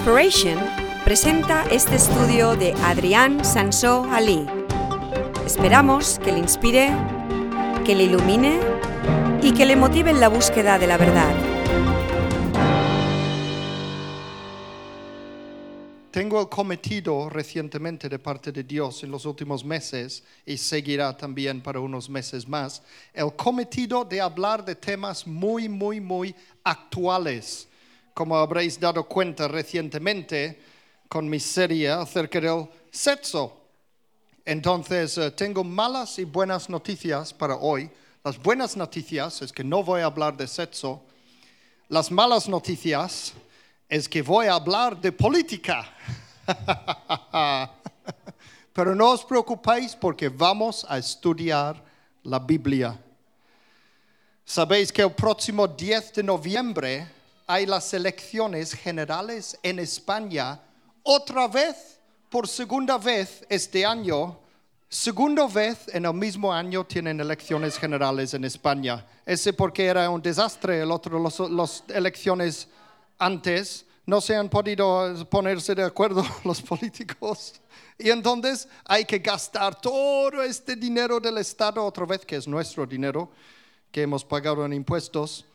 Inspiration presenta este estudio de Adrián Sansó Ali. Esperamos que le inspire, que le ilumine y que le motive en la búsqueda de la verdad. Tengo el cometido recientemente de parte de Dios en los últimos meses y seguirá también para unos meses más, el cometido de hablar de temas muy, muy, muy actuales. Como habréis dado cuenta recientemente con mi serie acerca del sexo. Entonces, eh, tengo malas y buenas noticias para hoy. Las buenas noticias es que no voy a hablar de sexo. Las malas noticias es que voy a hablar de política. Pero no os preocupéis porque vamos a estudiar la Biblia. Sabéis que el próximo 10 de noviembre hay las elecciones generales en España, otra vez, por segunda vez este año, segunda vez en el mismo año tienen elecciones generales en España. Ese porque era un desastre, las elecciones antes no se han podido ponerse de acuerdo los políticos. Y entonces hay que gastar todo este dinero del Estado otra vez, que es nuestro dinero, que hemos pagado en impuestos.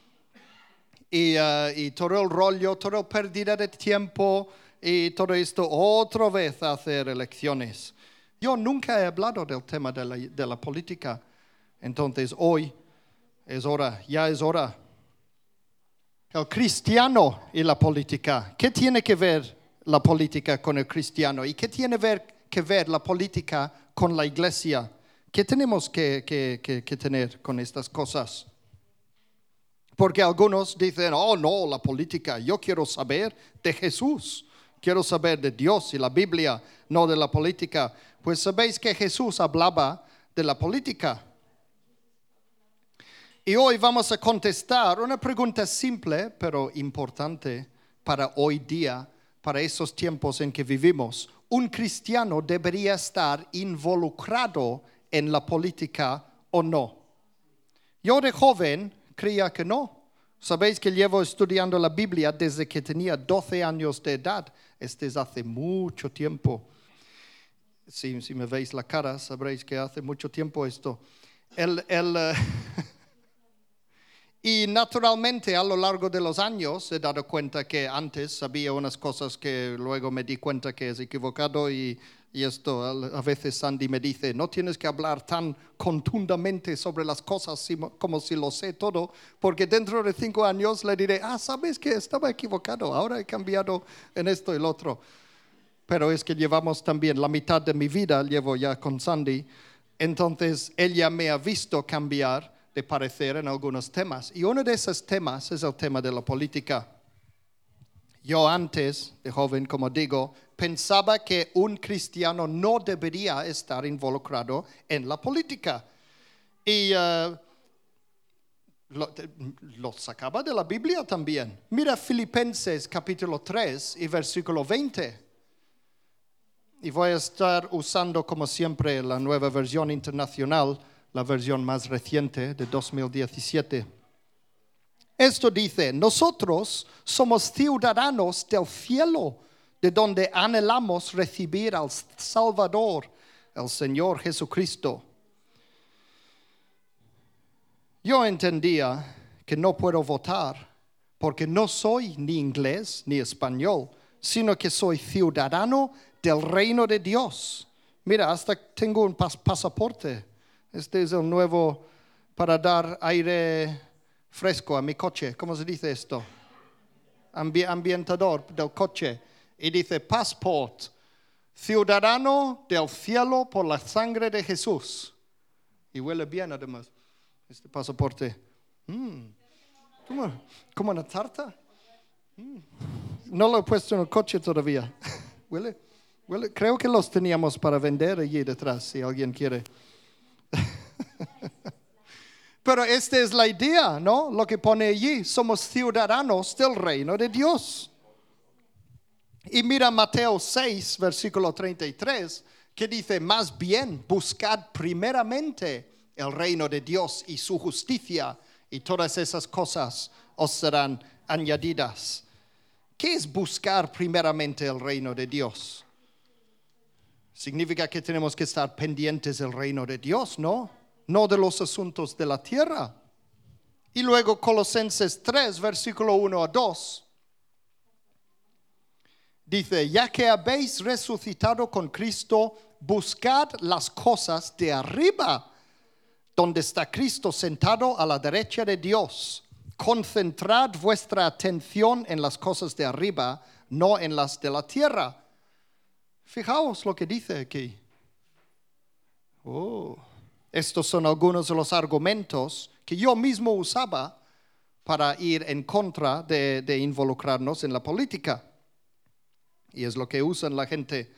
Y, uh, y todo el rollo, toda pérdida de tiempo y todo esto otra vez hacer elecciones. Yo nunca he hablado del tema de la, de la política. Entonces hoy es hora, ya es hora el cristiano y la política. ¿Qué tiene que ver la política con el cristiano? ¿Y qué tiene que ver la política con la iglesia? ¿Qué tenemos que, que, tener con estas cosas? Porque algunos dicen, oh no, la política, yo quiero saber de Jesús, quiero saber de Dios y la Biblia, no de la política. Pues sabéis que Jesús hablaba de la política. Y hoy vamos a contestar una pregunta simple pero importante para hoy día, para esos tiempos en que vivimos. ¿Un cristiano debería estar involucrado en la política o no? Yo de joven creía que no. Sabéis que llevo estudiando la Biblia desde que tenía 12 años de edad. Este es hace mucho tiempo. Si, si me veis la cara, sabréis que hace mucho tiempo esto. El, el, eh, Y naturalmente a lo largo de los años he dado cuenta que antes sabía unas cosas que luego me di cuenta que es equivocado y, esto a veces Sandy me dice, no tienes que hablar tan contundamente sobre las cosas como si lo sé todo, porque dentro de cinco años le diré, ah, sabes que estaba equivocado, ahora he cambiado en esto y lo otro. Pero es que llevamos también la mitad de mi vida, llevo ya con Sandy, entonces ella me ha visto cambiar de parecer en algunos temas. Y uno de esos temas es el tema de la política. Yo antes, de joven, como digo, pensaba que un cristiano no debería estar involucrado en la política. Y uh, lo, sacaba de la Biblia también. Mira Filipenses capítulo 3 y versículo 20. Y voy a estar usando, como siempre, la nueva versión internacional la versión más reciente de 2017. Esto dice, nosotros somos ciudadanos del cielo, de donde anhelamos recibir al Salvador, el Señor Jesucristo. Yo entendía que no puedo votar porque no soy ni inglés ni español, sino que soy ciudadano del reino de Dios. Mira, hasta tengo un pasaporte este es el nuevo para dar aire fresco a mi coche. ¿Cómo se dice esto? ambientador del coche. Y dice passport, ciudadano del cielo por la sangre de Jesús. Y huele bien además este pasaporte. Mm. ¿Cómo, una tarta? Mm. No lo he puesto en el coche todavía. huele, huele. Creo que los teníamos para vender allí detrás, si alguien quiere. Pero esta es la idea, ¿no? Lo que pone allí, somos ciudadanos del reino de Dios. Y mira Mateo 6, versículo 33, que dice, más bien, buscad primeramente el reino de Dios y su justicia, y todas esas cosas os serán añadidas. ¿Qué es buscar primeramente el reino de Dios? Significa que tenemos que estar pendientes del reino de Dios, ¿no? No de los asuntos de la tierra. Y luego Colosenses 3, versículo 1 a 2. Dice, ya que habéis resucitado con Cristo, buscad las cosas de arriba, donde está Cristo sentado a la derecha de Dios. Concentrad vuestra atención en las cosas de arriba, no en las de la tierra. Fijaos lo que dice aquí. Oh, estos son algunos de los argumentos que yo mismo usaba para ir en contra de, involucrarnos en la política. Y es lo que usan la gente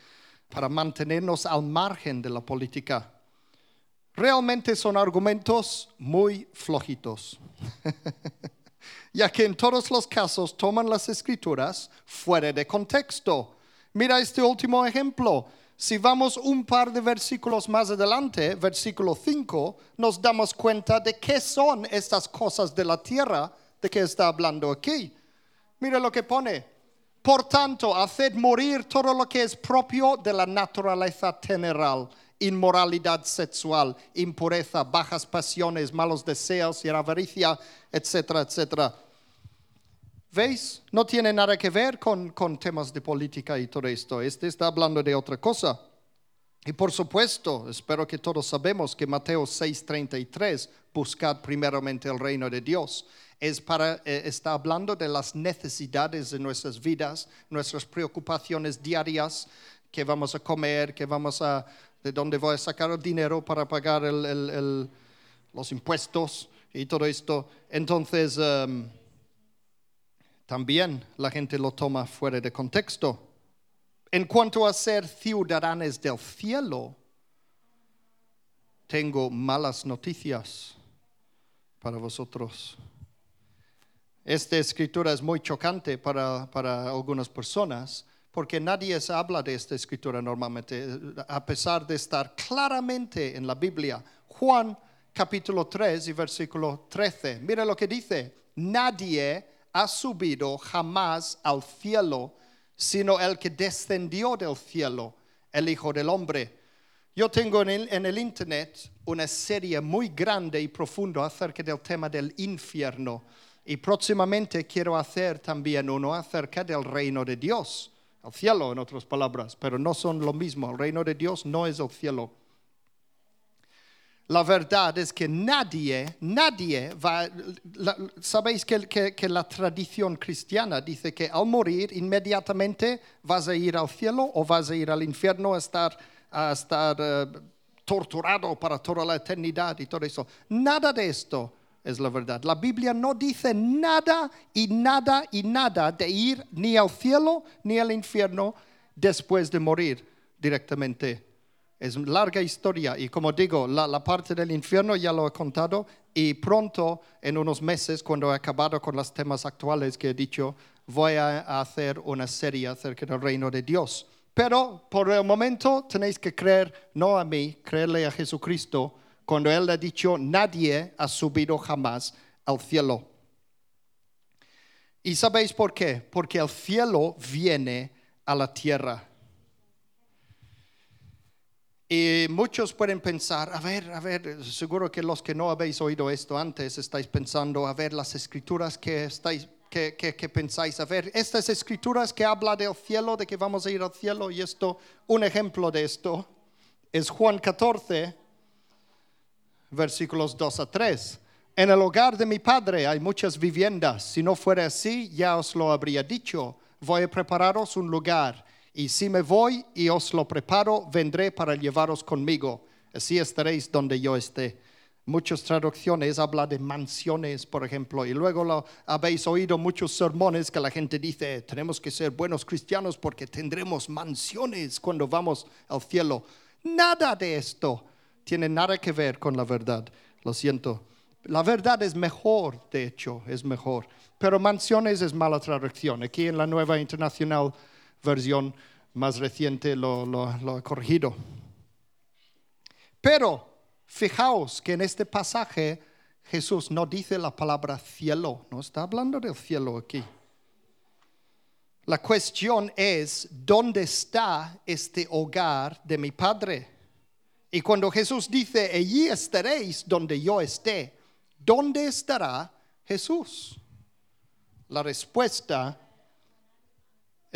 para mantenernos al margen de la política. Realmente son argumentos muy flojitos, ya que en todos los casos toman las escrituras fuera de contexto. Mira este último ejemplo. Si vamos un par de versículos más adelante, versículo 5, nos damos cuenta de qué son estas cosas de la tierra de que está hablando aquí. Mira lo que pone. Por tanto, haced morir todo lo que es propio de la naturaleza general, inmoralidad sexual, impureza, bajas pasiones, malos deseos y avaricia, etcétera, etcétera. ¿Veis? No tiene nada que ver con, temas de política y todo esto. Este está hablando de otra cosa. Y por supuesto, espero que todos sabemos que Mateo 6:33, buscad primeramente el reino de Dios es para, eh, está hablando de las necesidades de nuestras vidas, nuestras preocupaciones diarias, que vamos a comer, que vamos a, de dónde voy a sacar el dinero para pagar los impuestos y todo esto. Entonces, em, también la gente lo toma fuera de contexto. En cuanto a ser ciudadanos del cielo, tengo malas noticias para vosotros. Esta escritura es muy chocante para, para algunas personas porque nadie se habla de esta escritura normalmente, a pesar de estar claramente en la Biblia. Juan capítulo 3 y versículo 13. Mira lo que dice. Nadie ha subido jamás al cielo, sino el que descendió del cielo, el Hijo del Hombre. Yo tengo en el, Internet una serie muy grande y profunda acerca del tema del infierno y próximamente quiero hacer también uno acerca del reino de Dios, el cielo en otras palabras, pero no son lo mismo. El reino de Dios no es el cielo. La verdad es que nadie, nadie va, sabéis que, la tradición cristiana dice que al morir inmediatamente vas a ir al cielo o vas a ir al infierno a estar, a estar eh, torturado para toda la eternidad y todo eso. Nada de esto es la verdad. La Biblia no dice nada y nada y nada de ir ni al cielo ni al infierno después de morir directamente. Es larga historia y como digo, la, parte del infierno ya lo he contado y pronto, en unos meses, cuando he acabado con los temas actuales que he dicho, voy a hacer una serie acerca del reino de Dios. Pero por el momento tenéis que creer, no a mí, creerle a Jesucristo cuando Él ha dicho, nadie ha subido jamás al cielo. ¿Y sabéis por qué? Porque el cielo viene a la tierra. Y muchos pueden pensar, a ver, a ver, seguro que los que no habéis oído esto antes estáis pensando, a ver, las escrituras que estáis, que, que, pensáis, a ver, estas escrituras que habla del cielo, de que vamos a ir al cielo, y esto, un ejemplo de esto es Juan 14, versículos 2 a 3. En el hogar de mi padre hay muchas viviendas. Si no fuera así, ya os lo habría dicho. Voy a prepararos un lugar. Y si me voy y os lo preparo, vendré para llevaros conmigo. Así estaréis donde yo esté. Muchas traducciones hablan de mansiones, por ejemplo, y luego lo, habéis oído muchos sermones que la gente dice, tenemos que ser buenos cristianos porque tendremos mansiones cuando vamos al cielo. Nada de esto tiene nada que ver con la verdad. Lo siento. La verdad es mejor, de hecho, es mejor. Pero mansiones es mala traducción. Aquí en la nueva internacional versión más reciente lo, lo, corregido. Pero fijaos que en este pasaje Jesús no dice la palabra cielo, no está hablando del cielo aquí. La cuestión es, ¿dónde está este hogar de mi Padre? Y cuando Jesús dice, allí estaréis donde yo esté, ¿dónde estará Jesús? La respuesta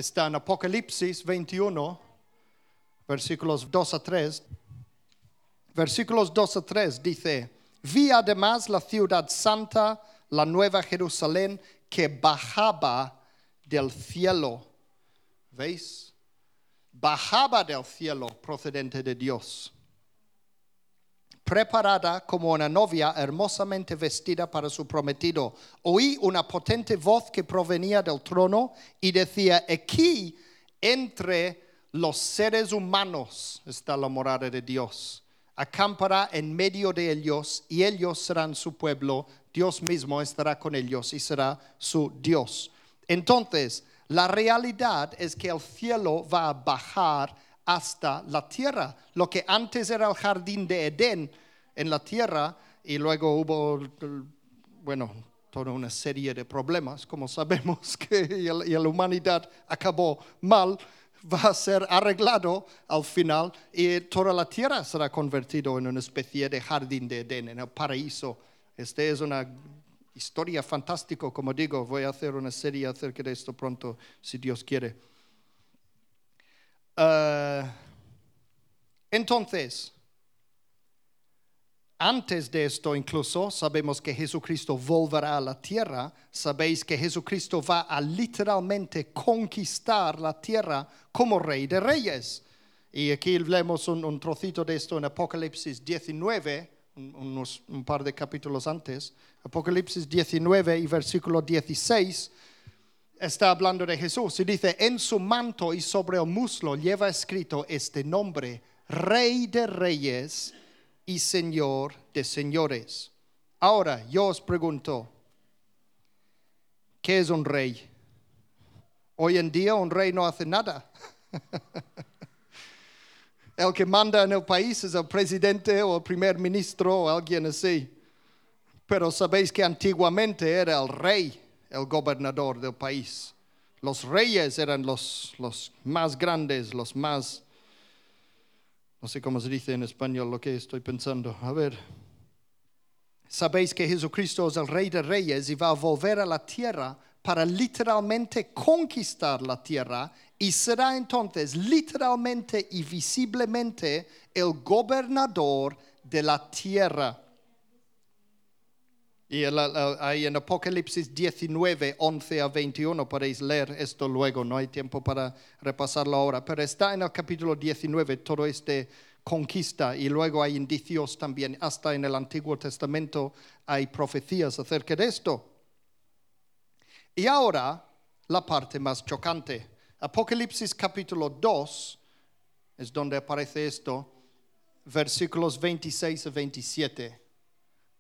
está en Apocalipsis 21, versículos 2 a 3. Versículos 2 a 3 dice, vi además la ciudad santa, la nueva Jerusalén, que bajaba del cielo. ¿Veis? Bajaba del cielo procedente de Dios. Preparada como una novia hermosamente vestida para su prometido. Oí una potente voz que provenía del trono y decía, aquí entre los seres humanos está la morada de Dios. Acampará en medio de ellos y ellos serán su pueblo. Dios mismo estará con ellos y será su Dios. Entonces, la realidad es que el cielo va a bajar hasta la tierra. Lo que antes era el jardín de Edén en la tierra y luego hubo, bueno, toda una serie de problemas, como sabemos que y la humanidad acabó mal, va a ser arreglado al final y toda la tierra será convertido en una especie de jardín de Edén, en el paraíso. Este es una historia fantástica, como digo, voy a hacer una serie acerca de esto pronto, si Dios quiere. Uh, entonces, antes de esto incluso sabemos que Jesucristo volverá a la tierra. Sabéis que Jesucristo va a literalmente conquistar la tierra como rey de reyes. Y aquí leemos un, trocito de esto en Apocalipsis 19, unos, un par de capítulos antes. Apocalipsis 19 y versículo 16 está hablando de Jesús y dice, en su manto y sobre el muslo lleva escrito este nombre, Rey de Reyes y Señor de señores. Ahora yo os pregunto, ¿qué es un rey? Hoy en día un rey no hace nada. el que manda en el país es el presidente o el primer ministro o alguien así. Pero sabéis que antiguamente era el rey el gobernador del país. Los reyes eran los, los más grandes, los más no sé cómo se dice en español lo que estoy pensando. A ver. Sabéis que Jesucristo es el Rey de Reyes y va a volver a la tierra para literalmente conquistar la tierra y será entonces literalmente y visiblemente el gobernador de la tierra. Y ahí en Apocalipsis 19, 11 a 21 podéis leer esto luego, no hay tiempo para repasarlo ahora, pero está en el capítulo 19 todo este conquista y luego hay indicios también, hasta en el Antiguo Testamento hay profecías acerca de esto. Y ahora la parte más chocante. Apocalipsis capítulo 2 es donde aparece esto, versículos 26 a 27.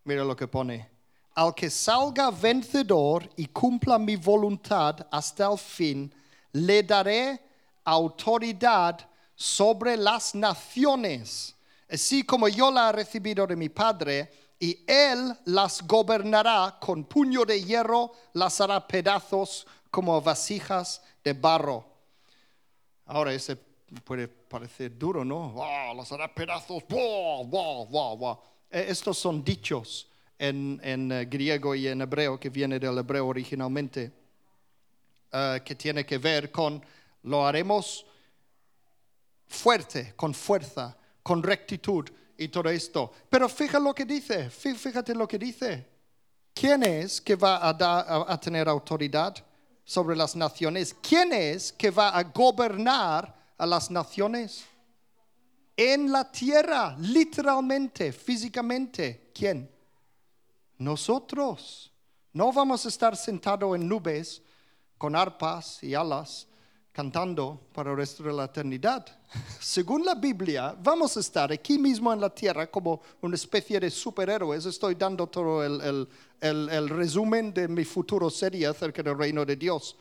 Mira lo que pone al que salga vencedor y cumpla mi voluntad hasta el fin, le daré autoridad sobre las naciones, así como yo la he recibido de mi Padre, y él las gobernará con puño de hierro, las hará pedazos como vasijas de barro. Ahora ese puede parecer duro, ¿no? las hará pedazos. Eh, estos son dichos en, eh, griego y en hebreo, que viene del hebreo originalmente, eh, que tiene que ver con lo haremos fuerte, con fuerza, con rectitud y todo esto. Pero fíjate lo que dice, fíjate lo que dice. ¿Quién es que va a, a tener autoridad sobre las naciones? ¿Quién es que va a gobernar a las naciones? En la tierra, literalmente, físicamente. ¿Quién? Nosotros no vamos a estar sentados en nubes con arpas y alas cantando para el resto de la eternidad. Según la Biblia, vamos a estar aquí mismo en la tierra como una especie de superhéroes. Estoy dando todo el, el resumen de mi futuro serie acerca del reino de Dios.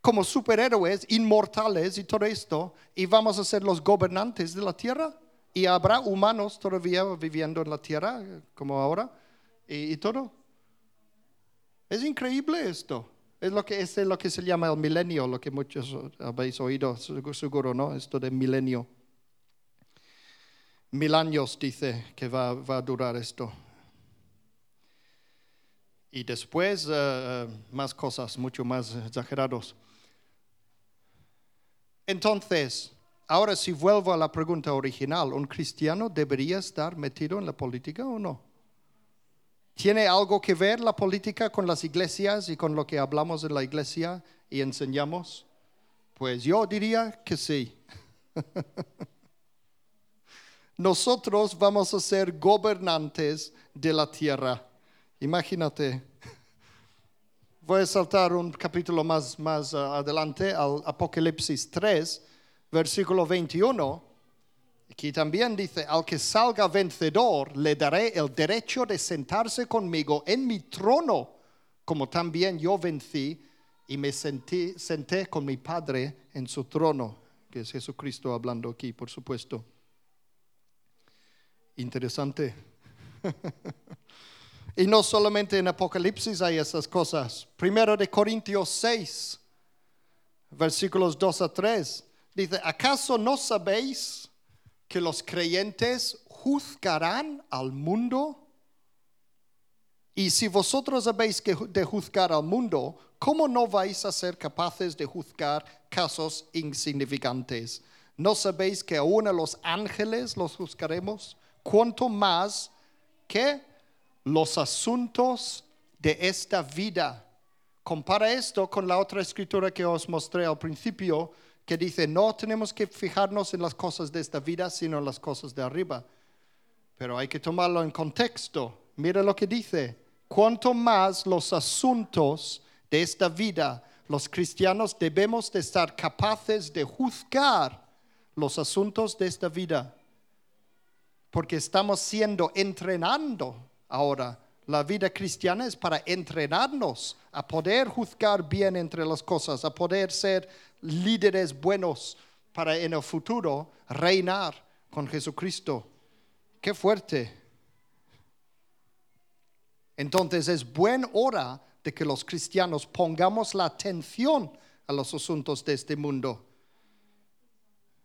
Como superhéroes inmortales y todo esto, y vamos a ser los gobernantes de la tierra. Y habrá humanos todavía viviendo en la tierra como ahora y, todo. Es increíble esto. Es lo que, es lo que se llama el milenio, lo que muchos habéis oído, segu- seguro, ¿no? Esto de milenio. Mil años dice que va, va a durar esto. Y después eh, más cosas, mucho más exagerados. Entonces, ahora si vuelvo a la pregunta original, ¿un cristiano debería estar metido en la política o no? ¿Tiene algo que ver la política con las iglesias y con lo que hablamos en la iglesia y enseñamos? Pues yo diría que sí. Nosotros vamos a ser gobernantes de la tierra. Imagínate. Voy a saltar un capítulo más, más ah, adelante al Apocalipsis 3, versículo 21. Aquí también dice, al que salga vencedor le daré el derecho de sentarse conmigo en mi trono, como también yo vencí y me sentí, senté con mi Padre en su trono, que es Jesucristo hablando aquí, por supuesto. Interesante. y no solamente en Apocalipsis hay esas cosas. Primero de Corintios 6, versículos 2 a 3, dice, ¿acaso no sabéis que los creyentes juzgarán al mundo? Y si vosotros habéis de juzgar al mundo, ¿cómo no vais a ser capaces de juzgar casos insignificantes? ¿No sabéis que aún a los ángeles los juzgaremos? ¿Cuánto más que los asuntos de esta vida? Compara esto con la otra escritura que os mostré al principio, que dice, no tenemos que fijarnos en las cosas de esta vida, sino en las cosas de arriba. Pero hay que tomarlo en contexto. Mira lo que dice. Cuanto más los asuntos de esta vida, los cristianos debemos de estar capaces de juzgar los asuntos de esta vida. Porque estamos siendo entrenando ahora. La vida cristiana es para entrenarnos a poder juzgar bien entre las cosas, a poder ser líderes buenos para en el futuro reinar con Jesucristo. Qué fuerte. Entonces es buena hora de que los cristianos pongamos la atención a los asuntos de este mundo.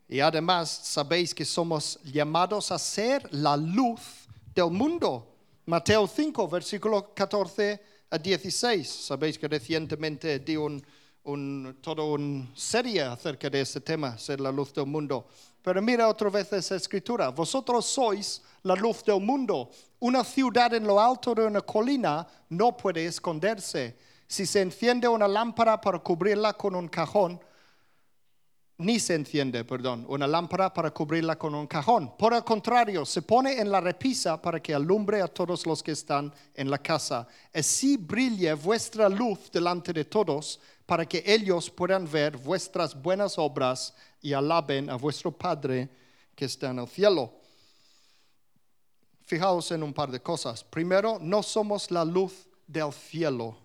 Y además sabéis que somos llamados a ser la luz del mundo. Mateo 5, versículo 14 a 16. Sabéis que recientemente di un, un, toda una serie acerca de ese tema, ser la luz del mundo. Pero mira otra vez esa escritura. Vosotros sois la luz del mundo. Una ciudad en lo alto de una colina no puede esconderse. Si se enciende una lámpara para cubrirla con un cajón, ni se enciende, perdón, una lámpara para cubrirla con un cajón. Por el contrario, se pone en la repisa para que alumbre a todos los que están en la casa. Así brille vuestra luz delante de todos, para que ellos puedan ver vuestras buenas obras y alaben a vuestro Padre que está en el cielo. Fijaos en un par de cosas. Primero, no somos la luz del cielo.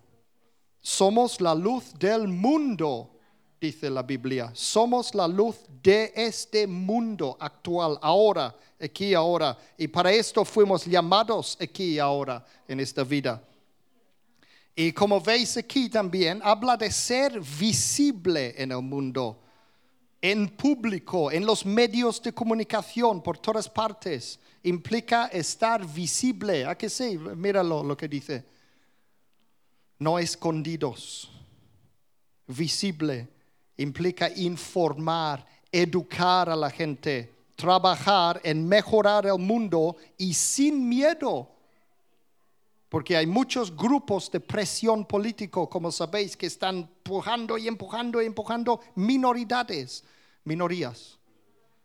Somos la luz del mundo dice la Biblia. Somos la luz de este mundo actual, ahora, aquí y ahora. Y para esto fuimos llamados aquí y ahora en esta vida. Y como veis aquí también, habla de ser visible en el mundo, en público, en los medios de comunicación, por todas partes. Implica estar visible. ¿A que sí? Míralo lo que dice. No escondidos. Visible implica informar, educar a la gente, trabajar en mejorar el mundo y sin miedo. Porque hay muchos grupos de presión político, como sabéis, que están empujando y empujando y empujando minoridades, minorías,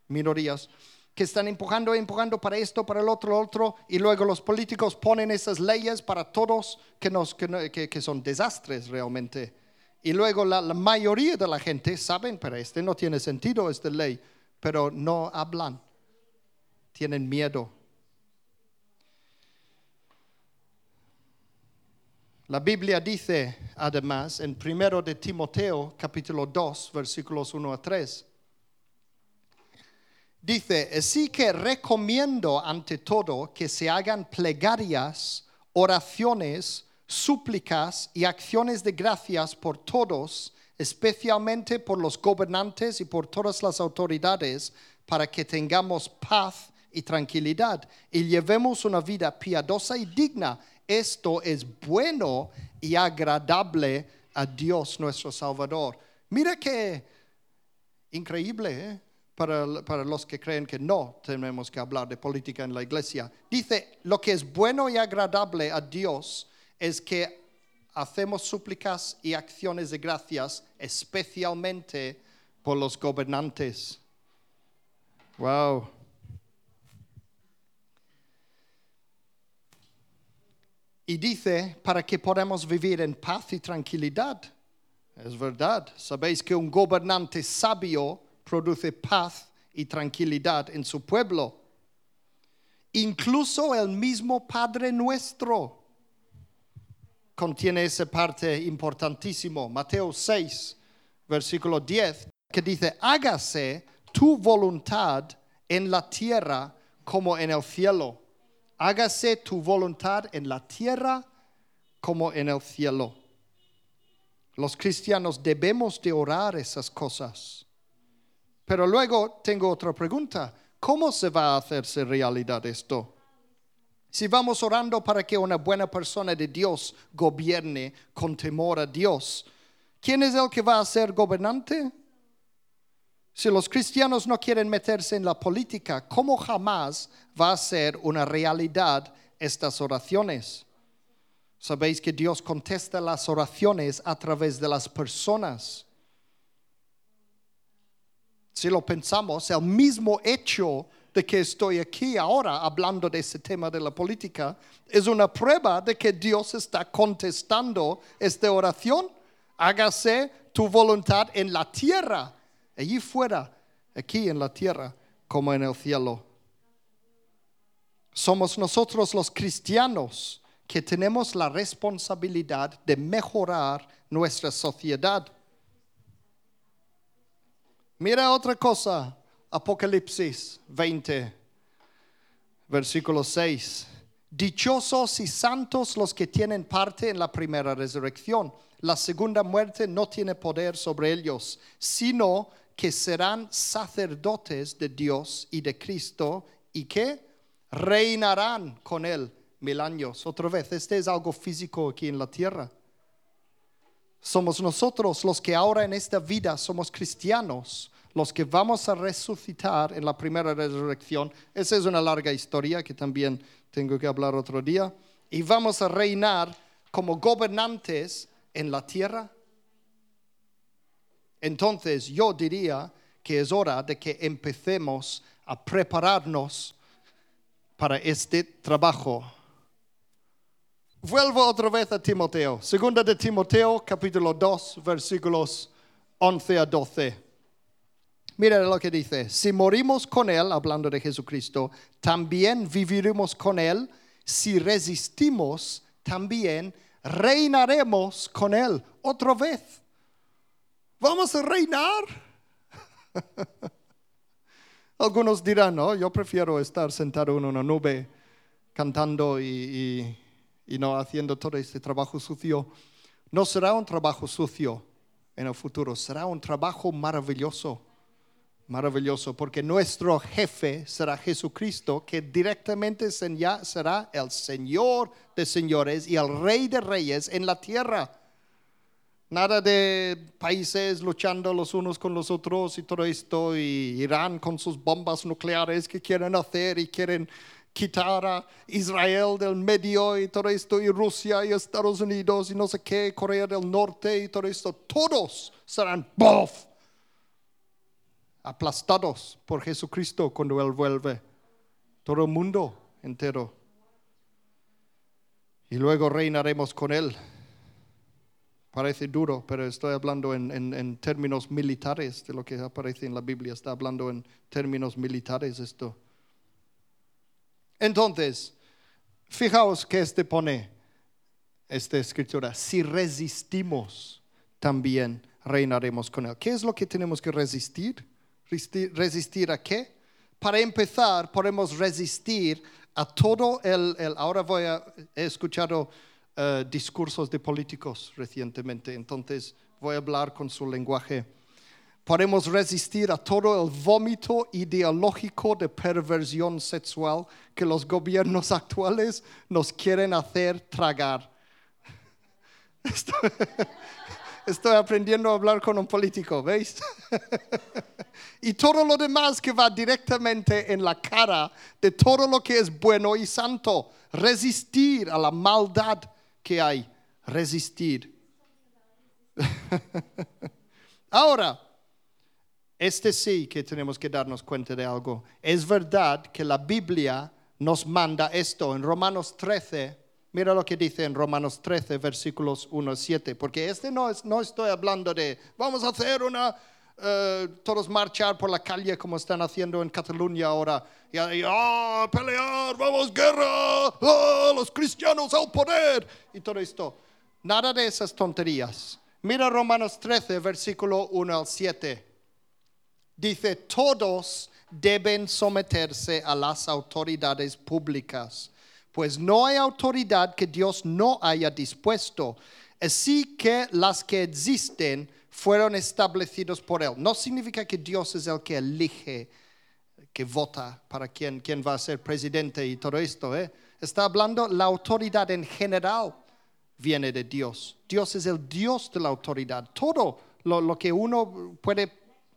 minorías, que están empujando y empujando para esto, para el otro, otro, y luego los políticos ponen esas leyes para todos que, nos, que, no- que- que son desastres realmente. Y luego la, mayoría de la gente saben, pero este no tiene sentido, esta ley, pero no hablan, tienen miedo. La Biblia dice, además, en 1 de Timoteo, capítulo 2, versículos 1 a 3, dice, así que recomiendo ante todo que se hagan plegarias, oraciones, súplicas y acciones de gracias por todos, especialmente por los gobernantes y por todas las autoridades, para que tengamos paz y tranquilidad y llevemos una vida piadosa y digna. Esto es bueno y agradable a Dios nuestro Salvador. Mira que increíble ¿eh? para, para los que creen que no tenemos que hablar de política en la iglesia. Dice, lo que es bueno y agradable a Dios es que hacemos súplicas y acciones de gracias, especialmente por los gobernantes. Wow. Y dice, para que podamos vivir en paz y tranquilidad. Es verdad. Sabéis que un gobernante sabio produce paz y tranquilidad en su pueblo. Incluso el mismo Padre nuestro contiene esa parte importantísimo. Mateo 6, versículo 10, que dice, hágase tu voluntad en la tierra como en el cielo. Hágase tu voluntad en la tierra como en el cielo. Los cristianos debemos de orar esas cosas. Pero luego tengo otra pregunta. ¿Cómo se va a hacerse realidad esto? Si vamos orando para que una buena persona de Dios gobierne con temor a Dios, ¿quién es el que va a ser gobernante? Si los cristianos no quieren meterse en la política, ¿cómo jamás va a ser una realidad estas oraciones? Sabéis que Dios contesta las oraciones a través de las personas. Si lo pensamos, el mismo hecho de que estoy aquí ahora hablando de ese tema de la política, es una prueba de que Dios está contestando esta oración. Hágase tu voluntad en la tierra, allí fuera, aquí en la tierra, como en el cielo. Somos nosotros los cristianos que tenemos la responsabilidad de mejorar nuestra sociedad. Mira otra cosa, Apocalipsis 20, versículo 6. Dichosos y santos los que tienen parte en la primera resurrección. La segunda muerte no tiene poder sobre ellos, sino que serán sacerdotes de Dios y de Cristo y que reinarán con él mil años. Otra vez, este es algo físico aquí en la tierra. Somos nosotros los que ahora en esta vida somos cristianos los que vamos a resucitar en la primera resurrección. Esa es una larga historia que también tengo que hablar otro día. Y vamos a reinar como gobernantes en la tierra. Entonces yo diría que es hora de que empecemos a prepararnos para este trabajo. Vuelvo otra vez a Timoteo. Segunda de Timoteo, capítulo 2, versículos 11 a 12. Mira lo que dice, si morimos con Él, hablando de Jesucristo, también viviremos con Él. Si resistimos, también reinaremos con Él otra vez. Vamos a reinar. Algunos dirán, no, yo prefiero estar sentado en una nube cantando y, y no haciendo todo este trabajo sucio. No será un trabajo sucio en el futuro, será un trabajo maravilloso Maravilloso, porque nuestro jefe será Jesucristo, que directamente será el Señor de señores y el Rey de reyes en la tierra. Nada de países luchando los unos con los otros y todo esto, y Irán con sus bombas nucleares que quieren hacer y quieren quitar a Israel del medio y todo esto, y Rusia y Estados Unidos y no sé qué, Corea del Norte y todo esto. Todos serán ¡bof! Aplastados por Jesucristo cuando Él vuelve. Todo el mundo entero. Y luego reinaremos con Él. Parece duro, pero estoy hablando en, en, términos militares de lo que aparece en la Biblia. Está hablando en términos militares esto. Entonces, fijaos que este pone esta escritura. Si resistimos, también reinaremos con Él. ¿Qué es lo que tenemos que resistir? ¿Resistir a qué? Para empezar, podemos resistir a todo el, ahora voy a, he escuchado eh, discursos de políticos recientemente, entonces voy a hablar con su lenguaje. Podemos resistir a todo el vómito ideológico de perversión sexual que los gobiernos actuales nos quieren hacer tragar. Estoy, estoy aprendiendo a hablar con un político, ¿veis? Y todo lo demás que va directamente en la cara de todo lo que es bueno y santo. Resistir a la maldad que hay. Resistir. Ahora, este sí que tenemos que darnos cuenta de algo. Es verdad que la Biblia nos manda esto en Romanos 13. Mira lo que dice en Romanos 13, versículos 1 a 7. Porque este no, es, no estoy hablando de vamos a hacer una, eh, todos marchar por la calle como están haciendo en Cataluña ahora. Y, ah, pelear, vamos, guerra, ah, los cristianos al poder. Y todo esto. Nada de esas tonterías. Mira Romanos 13, versículo 1 al 7 dice, todos deben someterse a las autoridades públicas, pues no hay autoridad que Dios no haya dispuesto, así que las que existen fueron establecidos por Él. No significa que Dios es el que elige, que vota para quién, quién va a ser presidente y todo esto. ¿eh? Está hablando la autoridad en general viene de Dios. Dios es el Dios de la autoridad. Todo lo, lo que uno puede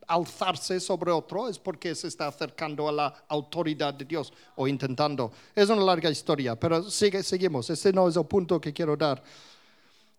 alzarse sobre otro es porque se está acercando a la autoridad de Dios o intentando. Es una larga historia, pero sigue, seguimos. Este no es el punto que quiero dar.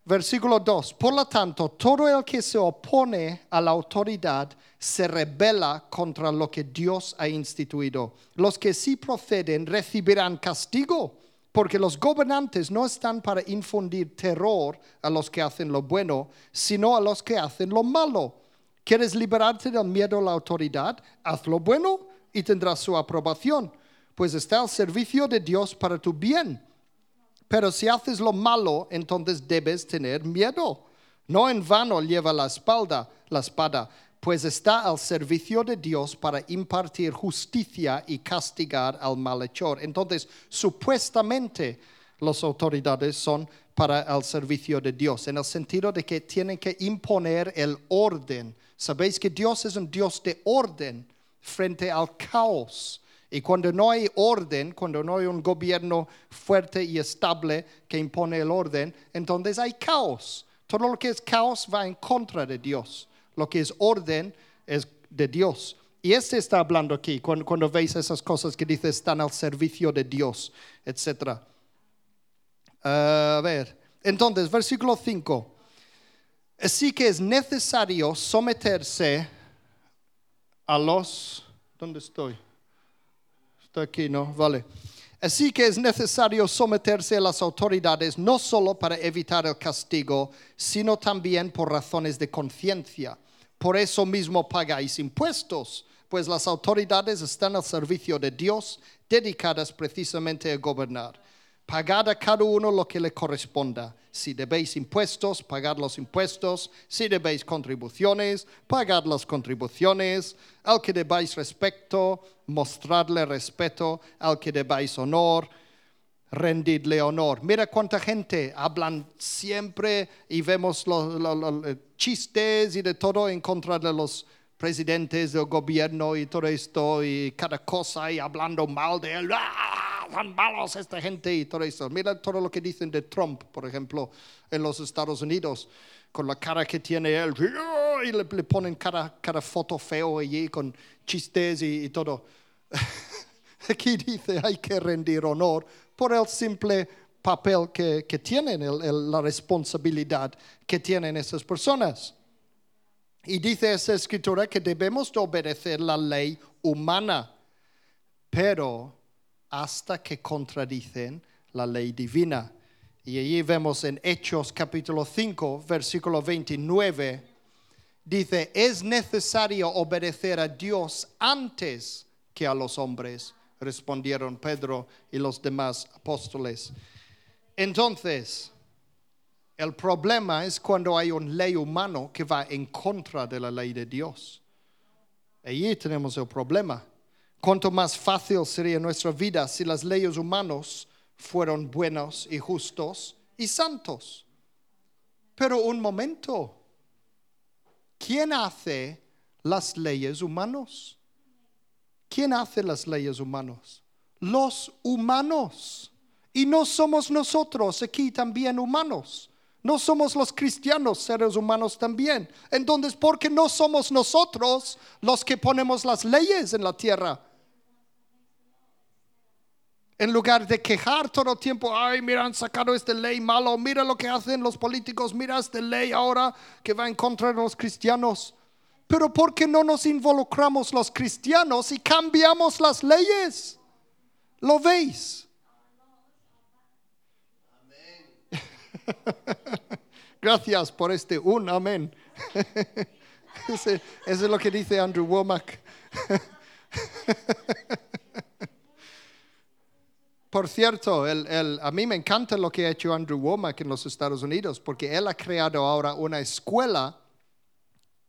Versículo 2. Por lo tanto, todo el que se opone a la autoridad se rebela contra lo que Dios ha instituido. Los que sí proceden recibirán castigo, porque los gobernantes no están para infundir terror a los que hacen lo bueno, sino a los que hacen lo malo. ¿Quieres liberarte del miedo a la autoridad? Haz lo bueno y tendrás su aprobación, pues está al servicio de Dios para tu bien. Pero si haces lo malo, entonces debes tener miedo. No en vano lleva la espalda, la espada, pues está al servicio de Dios para impartir justicia y castigar al malhechor. Entonces, supuestamente las autoridades son para el servicio de Dios, en el sentido de que tienen que imponer el orden Sabéis que Dios es un Dios de orden frente al caos. Y cuando no hay orden, cuando no hay un gobierno fuerte y estable que impone el orden, entonces hay caos. Todo lo que es caos va en contra de Dios. Lo que es orden es de Dios. Y este está hablando aquí, cuando, veis esas cosas que dice están al servicio de Dios, etc. a ver, entonces, versículo 5. Así que es necesario someterse a los... ¿Dónde estoy? Estoy aquí, ¿no? Vale. Así que es necesario someterse a las autoridades no solo para evitar el castigo, sino también por razones de conciencia. Por eso mismo pagáis impuestos, pues las autoridades están al servicio de Dios, dedicadas precisamente a gobernar. Pagad a cada uno lo que le corresponda si debéis impuestos, pagad los impuestos. Si debéis contribuciones, pagad las contribuciones. Al que debáis respeto, mostradle respeto. Al que debáis honor, rendidle honor. Mira cuánta gente hablan siempre y vemos los, chistes y de todo en contra de los presidentes del gobierno y todo esto y cada cosa y hablando mal de él. ¡Ah! Tan malos esta gente y todo eso. Mira todo lo que dicen de Trump, por ejemplo, en los Estados Unidos, con la cara que tiene él, y le, ponen cada, foto feo allí con chistes y, todo. Aquí dice, hay que rendir honor por el simple papel que, tienen, la responsabilidad que tienen esas personas. Y dice esa escritura que debemos de obedecer la ley humana, pero hasta que contradicen la ley divina. Y allí vemos en Hechos capítulo 5, versículo 29, dice, es necesario obedecer a Dios antes que a los hombres, respondieron Pedro y los demás apóstoles. Entonces, el problema es cuando hay una ley humana que va en contra de la ley de Dios. Allí tenemos el problema. Cuanto más fácil sería nuestra vida si las leyes humanas fueron buenos y justos y santos. Pero un momento, ¿quién hace las leyes humanos? ¿Quién hace las leyes humanos? Los humanos. Y no somos nosotros aquí también humanos. No somos los cristianos seres humanos también. Entonces, ¿por qué no somos nosotros los que ponemos las leyes en la tierra? En lugar de quejar todo el tiempo, ay, mira, han sacado esta ley malo, mira lo que hacen los políticos, mira esta ley ahora que va en contra de los cristianos. Pero ¿por qué no nos involucramos los cristianos y cambiamos las leyes? ¿Lo veis? Gracias por este un amén. Eso es lo que dice Andrew Womack. Por cierto, a mí me encanta lo que ha hecho Andrew Womack en los Estados Unidos, porque él ha creado ahora una escuela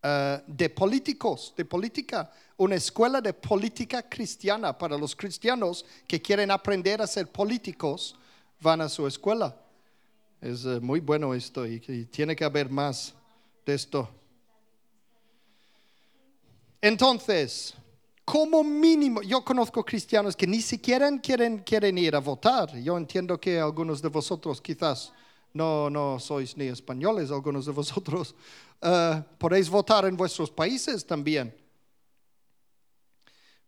eh, de políticos, de política, una escuela de política cristiana para los cristianos que quieren aprender a ser políticos, van a su escuela. Es eh, muy bueno esto y, tiene que haber más de esto. Entonces, como mínimo, yo conozco cristianos que ni siquiera quieren, ir a votar. Yo entiendo que algunos de vosotros quizás no, no sois ni españoles, algunos de vosotros uh, podéis votar en vuestros países también.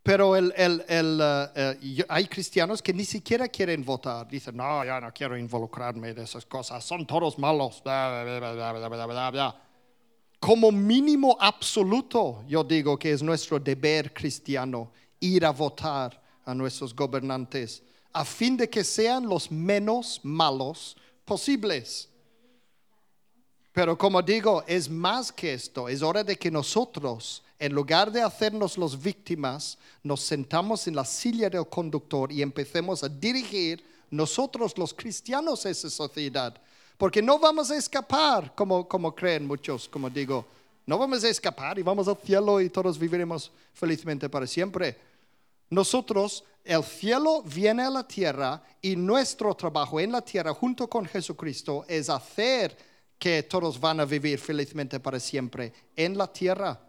Pero el, uh, hay cristianos que ni siquiera quieren votar. Dicen, no, ya no quiero involucrarme de esas cosas. Son todos malos. Como mínimo absoluto, yo digo que es nuestro deber cristiano ir a votar a nuestros gobernantes a fin de que sean los menos malos posibles. Pero como digo, es más que esto. Es hora de que nosotros en lugar de hacernos las víctimas, nos sentamos en la silla del conductor y empecemos a dirigir nosotros los cristianos esa sociedad. Porque no vamos a escapar, como, como creen muchos, como digo, no vamos a escapar y vamos al cielo y todos viviremos felizmente para siempre. Nosotros, el cielo viene a la tierra y nuestro trabajo en la tierra junto con Jesucristo es hacer que todos van a vivir felizmente para siempre en la tierra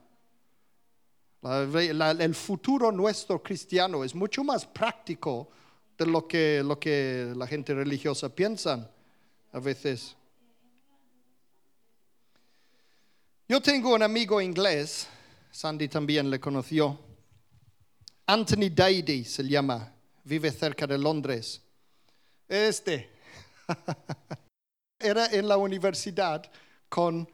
el futuro nuestro cristiano es mucho más práctico de lo que, lo que la gente religiosa piensa a veces. Yo tengo un amigo inglés, Sandy también le conoció, Anthony Daidy se llama, vive cerca de Londres. Este era en la universidad con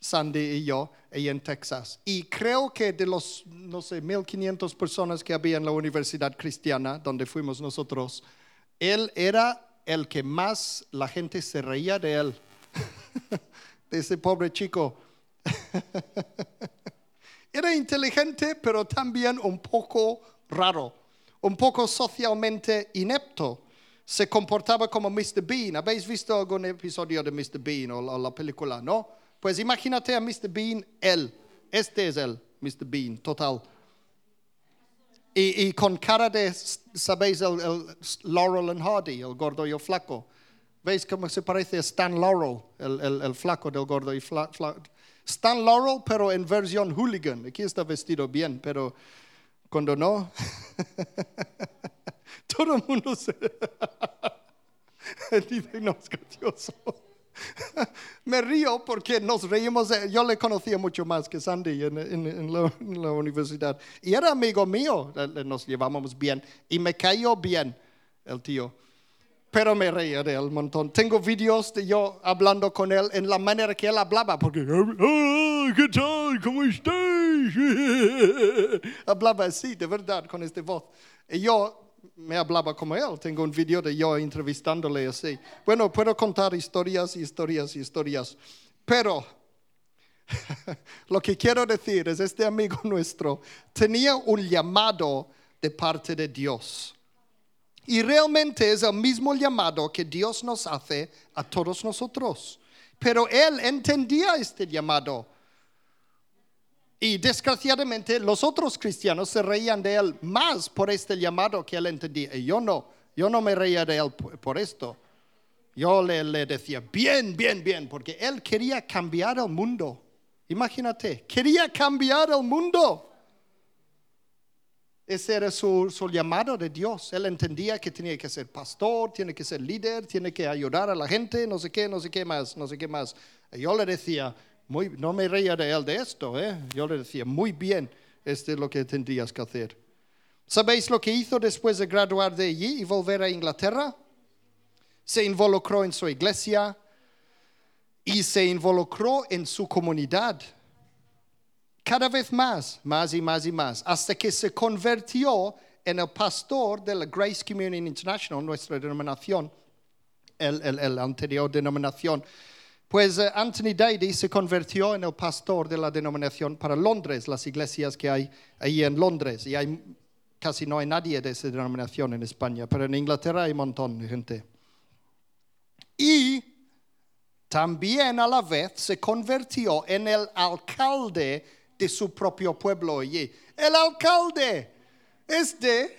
Sandy y yo, ahí en Texas. Y creo que de los, no sé, 1500 personas que había en la Universidad Cristiana, donde fuimos nosotros, él era el que más la gente se reía de él, de ese pobre chico. era inteligente, pero también un poco raro, un poco socialmente inepto. Se comportaba como Mr. Bean. ¿Habéis visto algún episodio de Mr. Bean o la película? ¿No? Pues imagínate a Mr. Bean, él. Este es él, Mr. Bean, total. Y, con cara de, ¿sabéis? El, Laurel and Hardy, el gordo y el flaco. ¿Veis cómo se parece a Stan Laurel, el, flaco del gordo y flaco? Stan Laurel, pero en versión hooligan. Aquí está vestido bien, pero cuando no, todo el mundo se dice, no, es gracioso. Me río porque nos reímos. yo le conocía mucho más que Sandy en, la, universidad. Y era amigo mío, nos llevábamos bien. Y me cayó bien el tío. Pero me reía de él un montón. Tengo vídeos de yo hablando con él en la manera que él hablaba. Porque, ¿qué tal? ¿Cómo estás? hablaba así, de verdad, con esta voz. Y yo me hablaba como él. Tengo un video de yo entrevistándole así. Bueno, puedo contar historias y historias y historias. Pero lo que quiero decir es, este amigo nuestro tenía un llamado de parte de Dios. Y realmente es el mismo llamado que Dios nos hace a todos nosotros. Pero él entendía este llamado y desgraciadamente los otros cristianos se reían de él más por este llamado que él entendía. Y yo no, yo no me reía de él por esto. Yo le, le decía, bien, bien, bien, porque él quería cambiar el mundo. Imagínate, quería cambiar el mundo. Ese era su, su, llamado de Dios. Él entendía que tenía que ser pastor, tiene que ser líder, tiene que ayudar a la gente, no sé qué, no sé qué más, no sé qué más. yo le decía, muy, no me reía de él de esto, ¿eh? yo le decía, muy bien, este es lo que tendrías que hacer. ¿Sabéis lo que hizo después de graduar de allí y volver a Inglaterra? Se involucró en su iglesia y se involucró en su comunidad. Cada vez más, más y más y más, hasta que se convirtió en el pastor de la Grace Community International, nuestra denominación, el, el, anterior denominación. Pues eh, Anthony Daly se convirtió en el pastor de la denominación para Londres, las iglesias que hay ahí en Londres. Y hay casi no hay nadie de esa denominación en España, pero en Inglaterra hay un montón de gente. Y también a la vez se convirtió en el alcalde de su propio pueblo allí. El alcalde, este,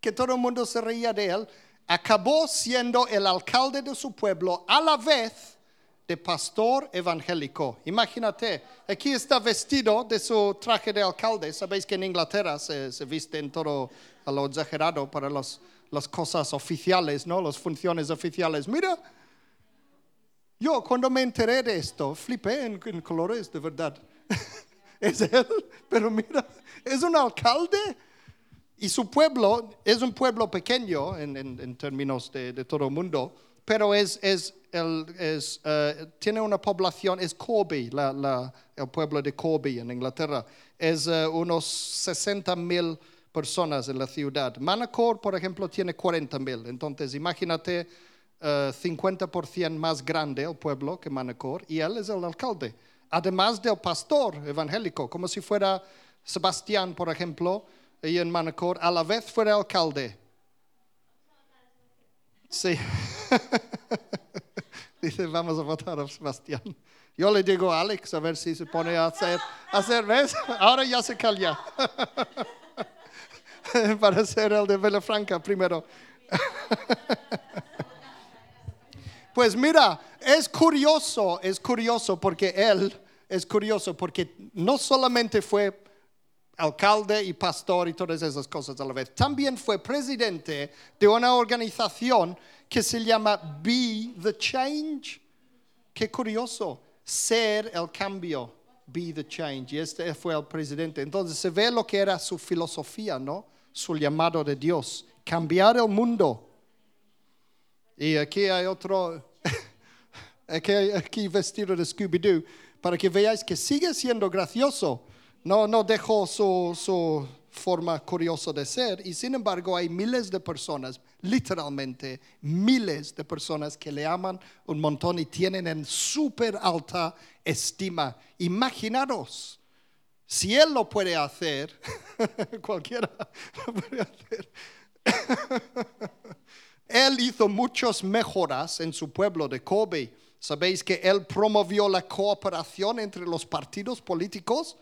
que todo el mundo se reía de él, acabó siendo el alcalde de su pueblo a la vez de pastor evangélico. Imagínate, aquí está vestido de su traje de alcalde. Sabéis que en Inglaterra se, se viste en todo a lo exagerado para las cosas oficiales, ¿no? Las funciones oficiales. Mira, yo cuando me enteré de esto, flipé en, colores, de verdad. es él, pero mira, es un alcalde. Y su pueblo es un pueblo pequeño en, términos de, de, todo el mundo, pero es, es es, eh, tiene una población, es Corby, el pueblo de Corby en Inglaterra. Es eh, unos 60 mil personas en la ciudad. Manacor, por ejemplo, tiene 40 mil. Entonces, imagínate 50% eh, más grande el pueblo que Manacor y él es el alcalde. Además del pastor evangélico, como si fuera Sebastián, por ejemplo, y en Manacor, a la vez fuera alcalde. Sí. Dice, vamos a votar a Sebastián. Yo le digo a Alex a ver si se pone a hacer, a hacer ¿ves? Ahora ya se calla. Para ser el de Villafranca primero. pues mira, es curioso, es curioso porque él, es curioso porque no solamente fue alcalde y pastor y todas esas cosas a la vez, también fue presidente de una organización que se llama Be the Change. Qué curioso, ser el cambio, be the change. Y este fue el presidente. Entonces se ve lo que era su filosofía, ¿no? Su llamado de Dios, cambiar el mundo. Y aquí hay otro, aquí, aquí vestido de Scooby-Doo, para que veáis que sigue siendo gracioso. No, no dejó su, su forma curiosa de ser y sin embargo hay miles de personas, literalmente miles de personas que le aman un montón y tienen en súper alta estima. Imaginaros, si él lo puede hacer, cualquiera lo puede hacer. él hizo muchas mejoras en su pueblo de Kobe Sabéis que él promovió la cooperación entre los partidos políticos,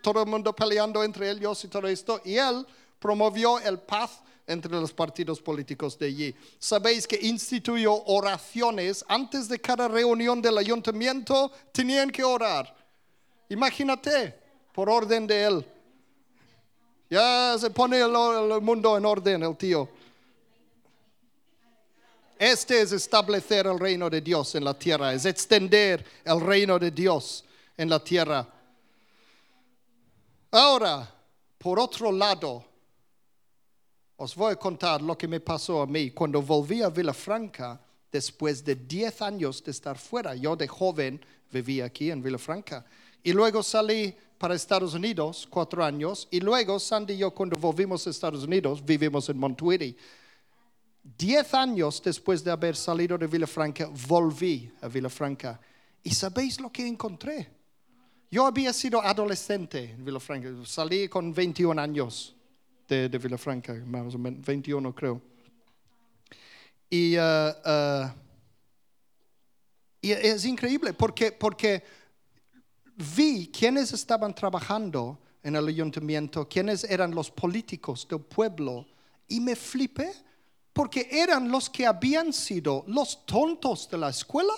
todo el mundo peleando entre ellos y todo esto, y él promovió el paz entre los partidos políticos de allí. Sabéis que instituyó oraciones antes de cada reunión del ayuntamiento, tenían que orar. Imagínate, por orden de él. Ya se pone el mundo en orden el tío. Este es establecer el reino de Dios en la tierra, es extender el reino de Dios en la tierra. Ahora, por otro lado, os voy a contar lo que me pasó a mí cuando volví a Villafranca después de 10 años de estar fuera. Yo de joven vivía aquí en Villafranca y luego salí para Estados Unidos cuatro años y luego Sandy y yo cuando volvimos a Estados Unidos vivimos en Montuiri Diez años después de haber salido de Villafranca, volví a Villafranca. ¿Y sabéis lo que encontré? Yo había sido adolescente en Villafranca. Salí con 21 años de, Villafranca, más o menos, 21 creo. Y, uh, uh, y, es increíble porque, porque vi quiénes estaban trabajando en el ayuntamiento, quiénes eran los políticos del pueblo, y me flipé porque eran los que habían sido los tontos de la escuela.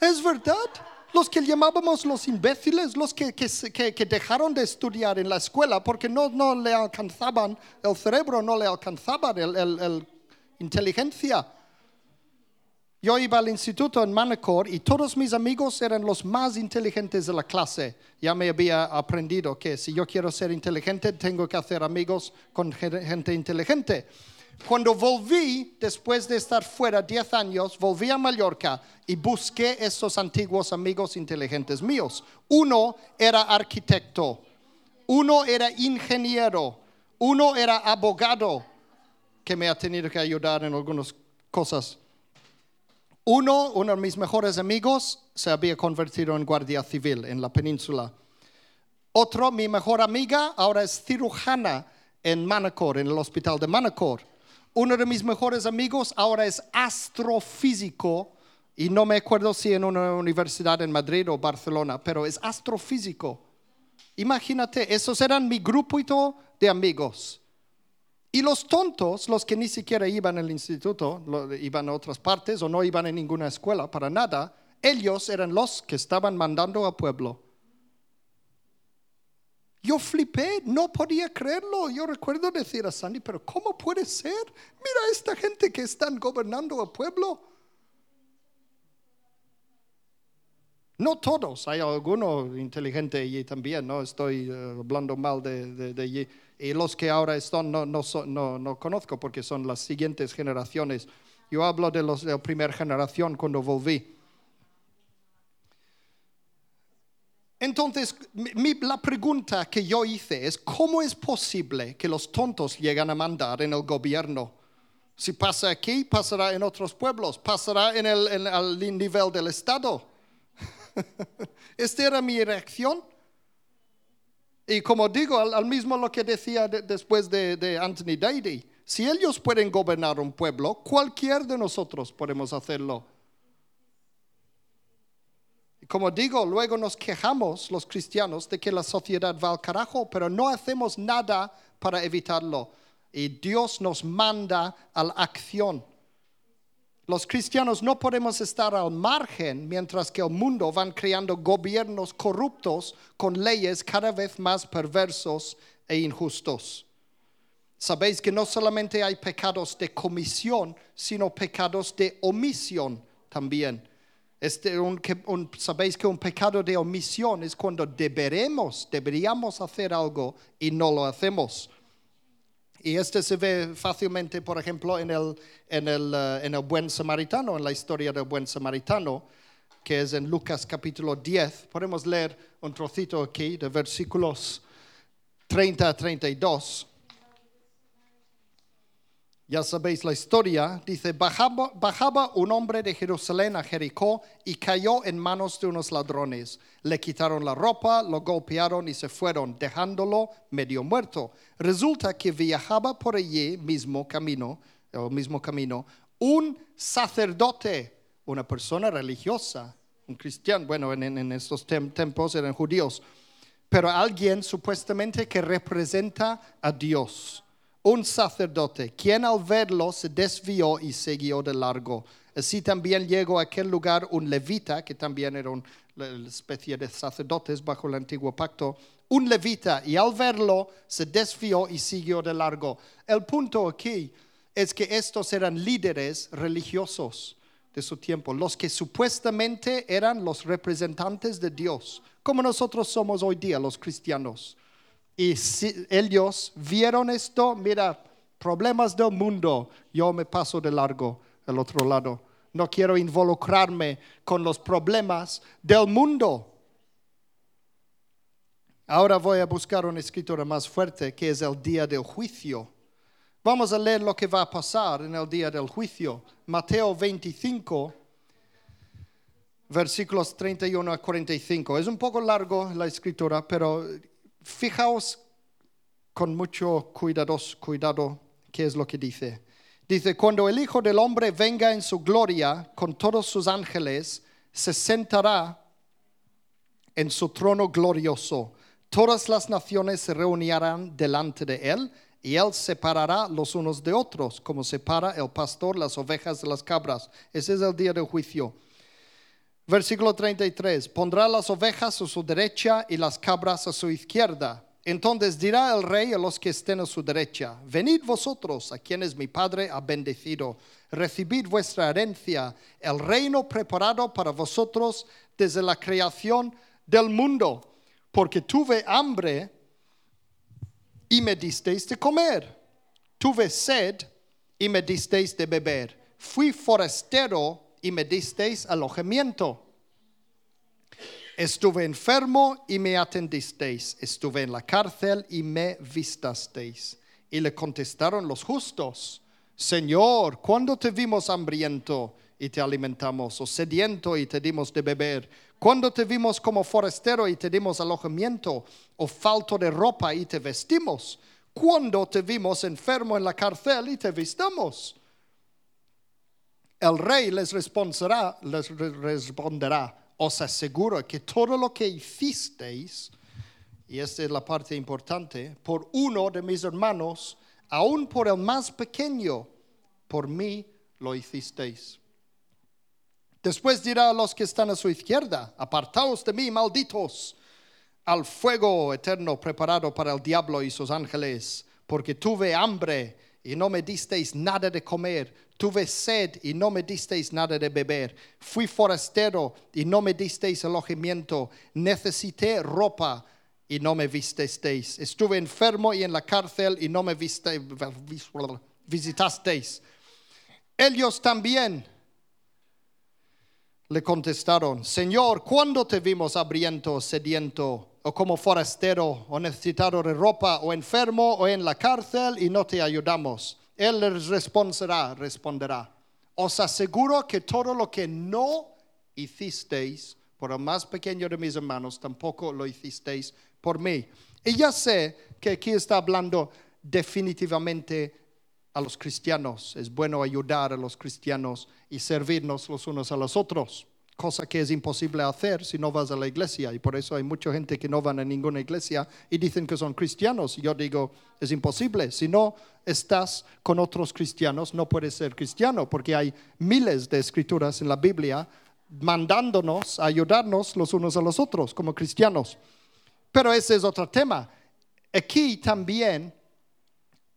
Es verdad. Los que llamábamos los imbéciles, los que, que, que- que dejaron de estudiar en la escuela porque no, no le alcanzaban el cerebro, no le alcanzaban el, el- el inteligencia. Yo iba al instituto en Manacor y todos mis amigos eran los más inteligentes de la clase. Ya me había aprendido que si yo quiero ser inteligente tengo que hacer amigos con gen- gente inteligente. Cuando volví, después de estar fuera 10 años, volví a Mallorca y busqué esos antiguos amigos inteligentes míos. Uno era arquitecto, uno era ingeniero, uno era abogado, que me ha tenido que ayudar en algunas cosas. Uno, uno de mis mejores amigos, se había convertido en guardia civil en la península. Otro, mi mejor amiga, ahora es cirujana en Manacor, en el hospital de Manacor. Uno de mis mejores amigos ahora es astrofísico y no me acuerdo si en una universidad en Madrid o Barcelona, pero es astrofísico. Imagínate, esos eran mi grupito de amigos. Y los tontos, los que ni siquiera iban al instituto, iban a otras partes o no iban a ninguna escuela para nada, ellos eran los que estaban mandando al pueblo. Yo flipé, no podía creerlo. Yo recuerdo decir a Sandy, pero ¿cómo puede ser? Mira esta gente que están gobernando el pueblo. No todos, hay alguno inteligente allí también, no estoy eh, hablando mal de, de- allí. Y los que ahora están no, no, no, no conozco porque son las siguientes generaciones. Yo hablo de los de la primera generación cuando volví. Entonces, la pregunta que yo hice es, ¿cómo es posible que los tontos llegan a mandar en el gobierno? Si pasa aquí, pasará en otros pueblos, pasará en el, en- nivel del Estado. Esta era mi reacción. Y como digo, al, mismo lo que decía de- después de, de Anthony Daly, si ellos pueden gobernar un pueblo, cualquier de nosotros podemos hacerlo. Como digo, luego nos quejamos los cristianos de que la sociedad va al carajo, pero no hacemos nada para evitarlo. Y Dios nos manda a la acción. Los cristianos no podemos estar al margen mientras que el mundo van creando gobiernos corruptos con leyes cada vez más perversos e injustos. Sabéis que no solamente hay pecados de comisión, sino pecados de omisión también. Este, un- Sabéis que un pecado de omisión es cuando deberemos, deberíamos hacer algo y no lo hacemos. Y este se ve fácilmente, por ejemplo, en el, en, el, eh, en el buen samaritano, en la historia del buen samaritano, que es en Lucas capítulo 10. Podemos leer un trocito aquí de versículos 30 a 32. Ya sabéis la historia. Dice, bajaba, un hombre de Jerusalén a Jericó y cayó en manos de unos ladrones. Le quitaron la ropa, lo golpearon y se fueron, dejándolo medio muerto. Resulta que viajaba por allí mismo camino, el mismo camino, un sacerdote, una persona religiosa, un cristiano, bueno, en, en- estos tiempos eran judíos, pero alguien supuestamente que representa a Dios un sacerdote, quien al verlo se desvió y siguió de largo. Así también llegó a aquel lugar un levita, que también era una especie de sacerdotes bajo el antiguo pacto, un levita, y al verlo se desvió y siguió de largo. El punto aquí es que estos eran líderes religiosos de su tiempo, los que supuestamente eran los representantes de Dios, como nosotros somos hoy día los cristianos. Y ellos vieron esto, mira, problemas del mundo, yo me paso de largo al otro lado. No quiero involucrarme con los problemas del mundo. Ahora voy a buscar una escritura más fuerte, que es el día del juicio. Vamos a leer lo que va a pasar en el día del juicio. Mateo 25, versículos 31 a 45. Es un poco largo la escritura, pero fijaos con mucho cuidados, cuidado qué es lo que dice. Dice, cuando el Hijo del Hombre venga en su gloria con todos sus ángeles, se sentará en su trono glorioso. Todas las naciones se reunirán delante de él y él separará los unos de otros, como separa el pastor las ovejas de las cabras. Ese es el día del juicio. Versículo 33, pondrá las ovejas a su derecha y las cabras a su izquierda. Entonces dirá el rey a los que estén a su derecha, venid vosotros a quienes mi Padre ha bendecido, recibid vuestra herencia, el reino preparado para vosotros desde la creación del mundo, porque tuve hambre y me disteis de comer, tuve sed y me disteis de beber, fui forastero y me disteis alojamiento. Estuve enfermo y me atendisteis. Estuve en la cárcel y me vistasteis. Y le contestaron los justos, Señor, ¿cuándo te vimos hambriento y te alimentamos? O sediento y te dimos de beber. ¿Cuándo te vimos como forastero y te dimos alojamiento? O falto de ropa y te vestimos. ¿Cuándo te vimos enfermo en la cárcel y te vistamos? El rey les responderá, os aseguro que todo lo que hicisteis, y esta es la parte importante, por uno de mis hermanos, aun por el más pequeño, por mí lo hicisteis. Después dirá a los que están a su izquierda, apartaos de mí, malditos, al fuego eterno preparado para el diablo y sus ángeles, porque tuve hambre y no me disteis nada de comer, tuve sed y no me disteis nada de beber, fui forastero y no me disteis alojamiento, necesité ropa y no me visteis, estuve enfermo y en la cárcel y no me viste, visitasteis. Ellos también le contestaron, Señor, ¿cuándo te vimos hambriento, sediento? O como forastero o necesitado de ropa o enfermo o en la cárcel y no te ayudamos. Él les responderá, responderá. Os aseguro que todo lo que no hicisteis por el más pequeño de mis hermanos, tampoco lo hicisteis por mí. Y ya sé que aquí está hablando definitivamente a los cristianos. Es bueno ayudar a los cristianos y servirnos los unos a los otros cosa que es imposible hacer si no vas a la iglesia. Y por eso hay mucha gente que no van a ninguna iglesia y dicen que son cristianos. Y yo digo, es imposible. Si no estás con otros cristianos, no puedes ser cristiano, porque hay miles de escrituras en la Biblia mandándonos a ayudarnos los unos a los otros como cristianos. Pero ese es otro tema. Aquí también,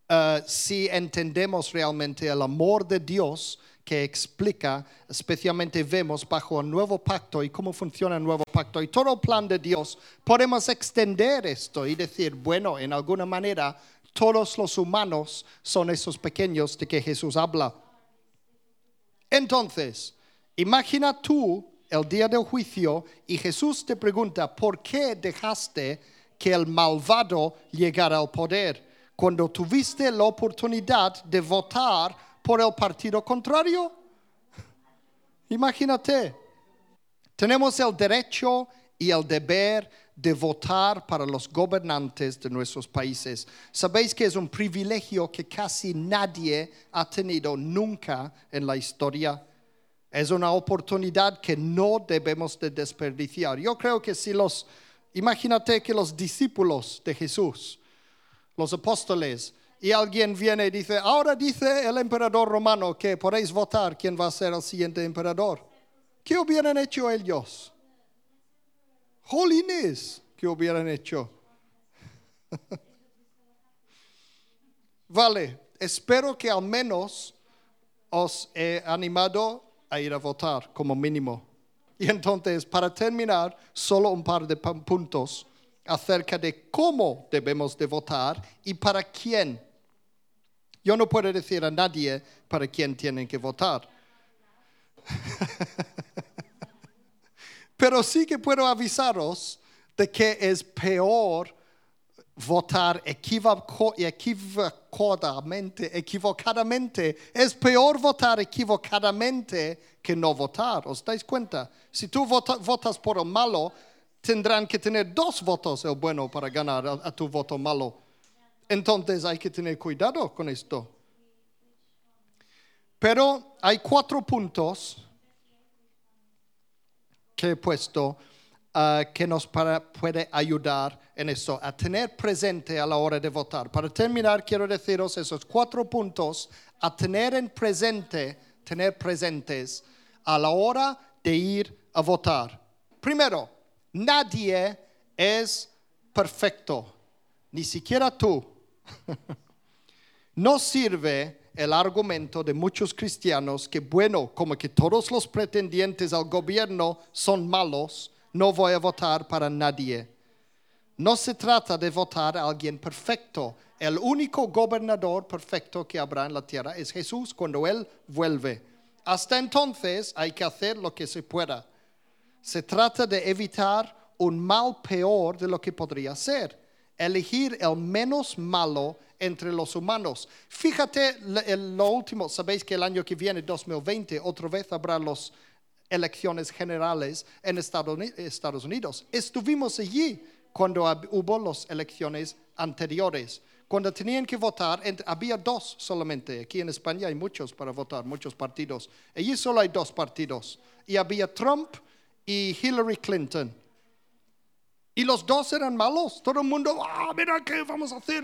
eh, si entendemos realmente el amor de Dios, que explica, especialmente vemos bajo el nuevo pacto y cómo funciona el nuevo pacto y todo el plan de Dios, podemos extender esto y decir, bueno, en alguna manera, todos los humanos son esos pequeños de que Jesús habla. Entonces, imagina tú el día del juicio y Jesús te pregunta, ¿por qué dejaste que el malvado llegara al poder cuando tuviste la oportunidad de votar por el partido contrario. Imagínate, tenemos el derecho y el deber de votar para los gobernantes de nuestros países. Sabéis que es un privilegio que casi nadie ha tenido nunca en la historia. Es una oportunidad que no debemos de desperdiciar. Yo creo que si los, imagínate que los discípulos de Jesús, los apóstoles, y alguien viene y dice, ahora dice el emperador romano que podéis votar quién va a ser el siguiente emperador. ¿Qué hubieran hecho ellos? Jolines, ¿qué hubieran hecho? vale, espero que al menos os he animado a ir a votar como mínimo. Y entonces, para terminar, solo un par de puntos acerca de cómo debemos de votar y para quién yo no puedo decir a nadie para quién tienen que votar. Pero sí que puedo avisaros de que es peor votar equivocadamente, equivocadamente. Es peor votar equivocadamente que no votar. ¿Os dais cuenta? Si tú votas por el malo, tendrán que tener dos votos el bueno para ganar a tu voto malo. Entonces hay que tener cuidado con esto. Pero hay cuatro puntos que he puesto ah, que nos puede ayudar en eso, a tener presente a la hora de votar. Para terminar, quiero deciros esos cuatro puntos a tener en presente, tener presentes a la hora de ir a votar. Primero, nadie es perfecto, ni siquiera tú. No sirve el argumento de muchos cristianos que, bueno, como que todos los pretendientes al gobierno son malos, no voy a votar para nadie. No se trata de votar a alguien perfecto. El único gobernador perfecto que habrá en la tierra es Jesús cuando Él vuelve. Hasta entonces hay que hacer lo que se pueda. Se trata de evitar un mal peor de lo que podría ser. Elegir el menos malo entre los humanos. Fíjate el- lo último, sabéis que el año que viene, 2020, otra vez habrá las elecciones generales en Estados Uni- Estados Unidos. Estuvimos allí cuando hubo las elecciones anteriores. Cuando tenían que votar, había dos solamente. Aquí en España hay muchos para votar, muchos partidos. Allí solo hay dos partidos. Había Trump y Hillary Clinton. Y los dos eran malos. Todo el mundo, ah, mira qué vamos a hacer.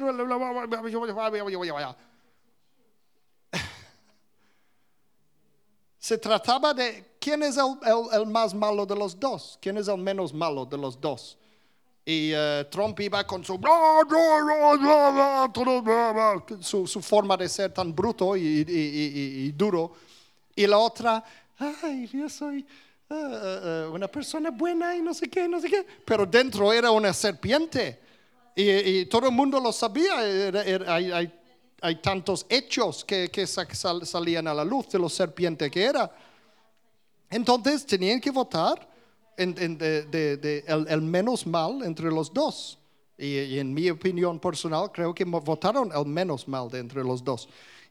Se trataba de quién es el, el- el más malo de los dos, quién es el menos malo de los dos. Y eh, Trump iba con su, su, su forma de ser tan bruto y- y- y- y duro. Y la otra, ay, yo soy eh, eh, eh, una persona buena y no sé qué, no sé qué. Pero dentro era una serpiente. Y, y todo el mundo lo sabía. Era- era- hay, hay- hay tantos hechos que, que sa- sal- salían a la luz de lo serpiente que era. Entonces tenían que votar en- en- de, de- de el, el menos mal entre los dos. Y, y en mi opinión personal, creo que votaron el menos mal de entre los dos.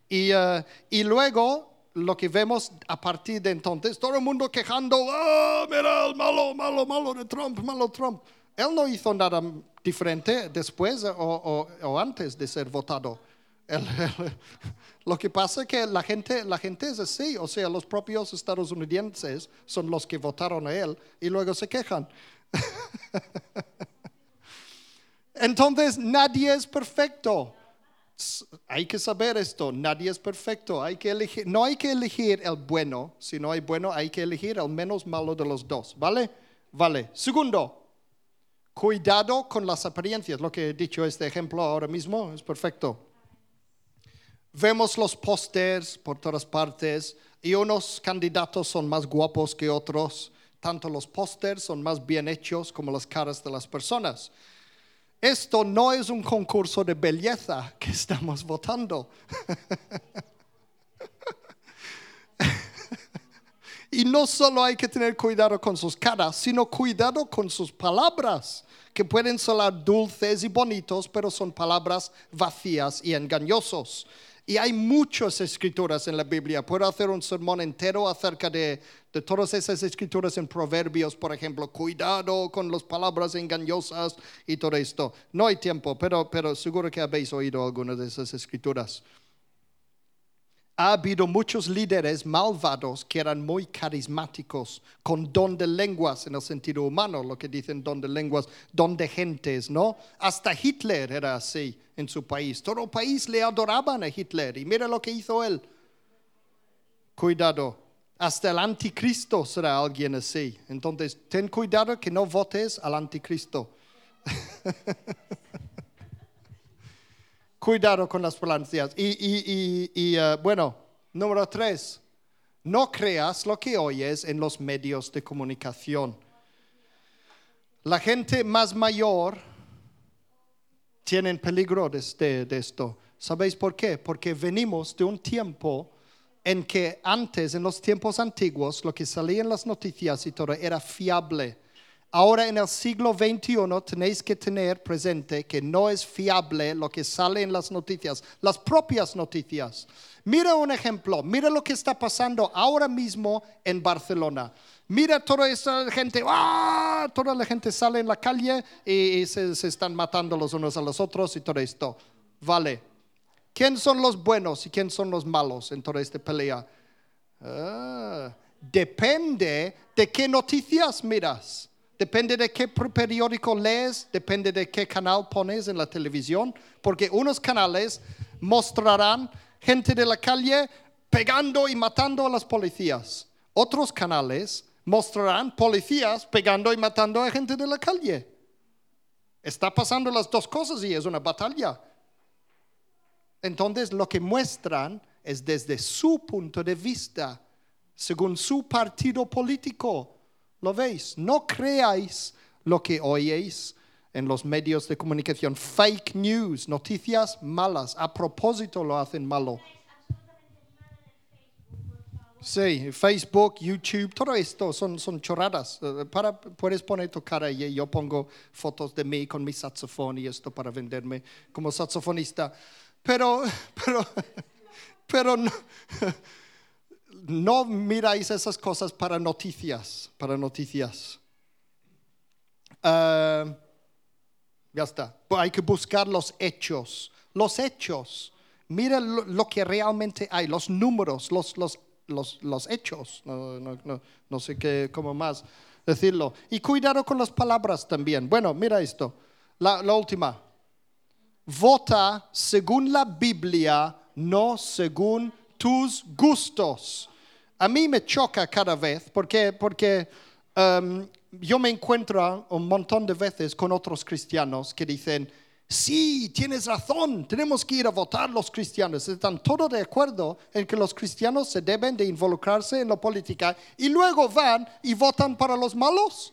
Y, eh, y luego lo que vemos a partir de entonces, todo el mundo quejando, ah, mira el malo, malo, malo de Trump, malo Trump. Él no hizo nada diferente después o, o- antes de ser votado. Él- lo que pasa es que la gente, la gente es así, o sea, los propios estadounidenses son los que votaron a él y luego se quejan. Entonces, nadie es perfecto. Hay que saber esto, nadie es perfecto. Hay que elegir, no hay que elegir el bueno, si no hay bueno, hay que elegir el menos malo de los dos, ¿vale? Vale. Segundo, cuidado con las apariencias. Lo que he dicho este ejemplo ahora mismo es perfecto. Vemos los pósters por todas partes y unos candidatos son más guapos que otros. Tanto los pósters son más bien hechos como las caras de las personas. Esto no es un concurso de belleza que estamos votando. Y no solo hay que tener cuidado con sus caras, sino cuidado con sus palabras, que pueden sonar dulces y bonitos, pero son palabras vacías y engañosos. Y hay muchas escrituras en la Biblia. Puedo hacer un sermón entero acerca de, de todas esas escrituras en Proverbios, por ejemplo. Cuidado con las palabras engañosas y todo esto. No hay tiempo, pero, pero seguro que habéis oído algunas de esas escrituras ha habido muchos líderes malvados que eran muy carismáticos, con don de lenguas en el sentido humano, lo que dicen don de lenguas, don de gentes, ¿no? Hasta Hitler era así en su país. Todo el país le adoraban a Hitler y mira lo que hizo él. Cuidado, hasta el anticristo será alguien así. Entonces, ten cuidado que no votes al anticristo. Cuidado con las plantas. Y, eh, bueno, número tres, no creas lo que oyes en los medios de comunicación. La gente más mayor tiene peligro de, de- de esto. ¿Sabéis por qué? Porque venimos de un tiempo en que antes, en los tiempos antiguos, lo que salía en las noticias y todo era fiable. Ahora en el siglo XXI tenéis que tener presente que no es fiable lo que sale en las noticias, las propias noticias. Mira un ejemplo, mira lo que está pasando ahora mismo en Barcelona. Mira toda esa gente, ¡ah! toda la gente sale en la calle y, se están matando los unos a los otros y todo esto. Vale, ¿quién son los buenos y quién son los malos en toda esta pelea? Ah, depende de qué noticias miras. Depende de qué periódico lees, depende de qué canal pones en la televisión, porque unos canales mostrarán gente de la calle pegando y matando a las policías. Otros canales mostrarán policías pegando y matando a gente de la calle. Está pasando las dos cosas y es una batalla. Entonces lo que muestran es desde su punto de vista, según su partido político. ¿Lo veis? No creáis lo que oéis en los medios de comunicación. Fake news, noticias malas. A propósito lo hacen malo. Sí, Facebook, YouTube, todo esto son, son chorradas. Eh, Para, puedes poner tu cara y yo pongo fotos de mí con mi saxofón y esto para venderme como saxofonista. Pero, pero, pero no, no miráis esas cosas para noticias, para noticias. Ah, ya está. Pues hay que buscar los hechos. Los hechos. Mira lo, que realmente hay, los números, los, hechos. No sé qué, cómo más decirlo. Y cuidado con las palabras también. Bueno, mira esto. La, la última. Vota según la Biblia, no según tus gustos. A mí me choca cada vez porque, porque um, yo me encuentro un montón de veces con otros cristianos que dicen, sí, tienes razón, tenemos que ir a votar los cristianos. Están todos de acuerdo en que los cristianos se deben de involucrarse en la política y luego van y votan para los malos.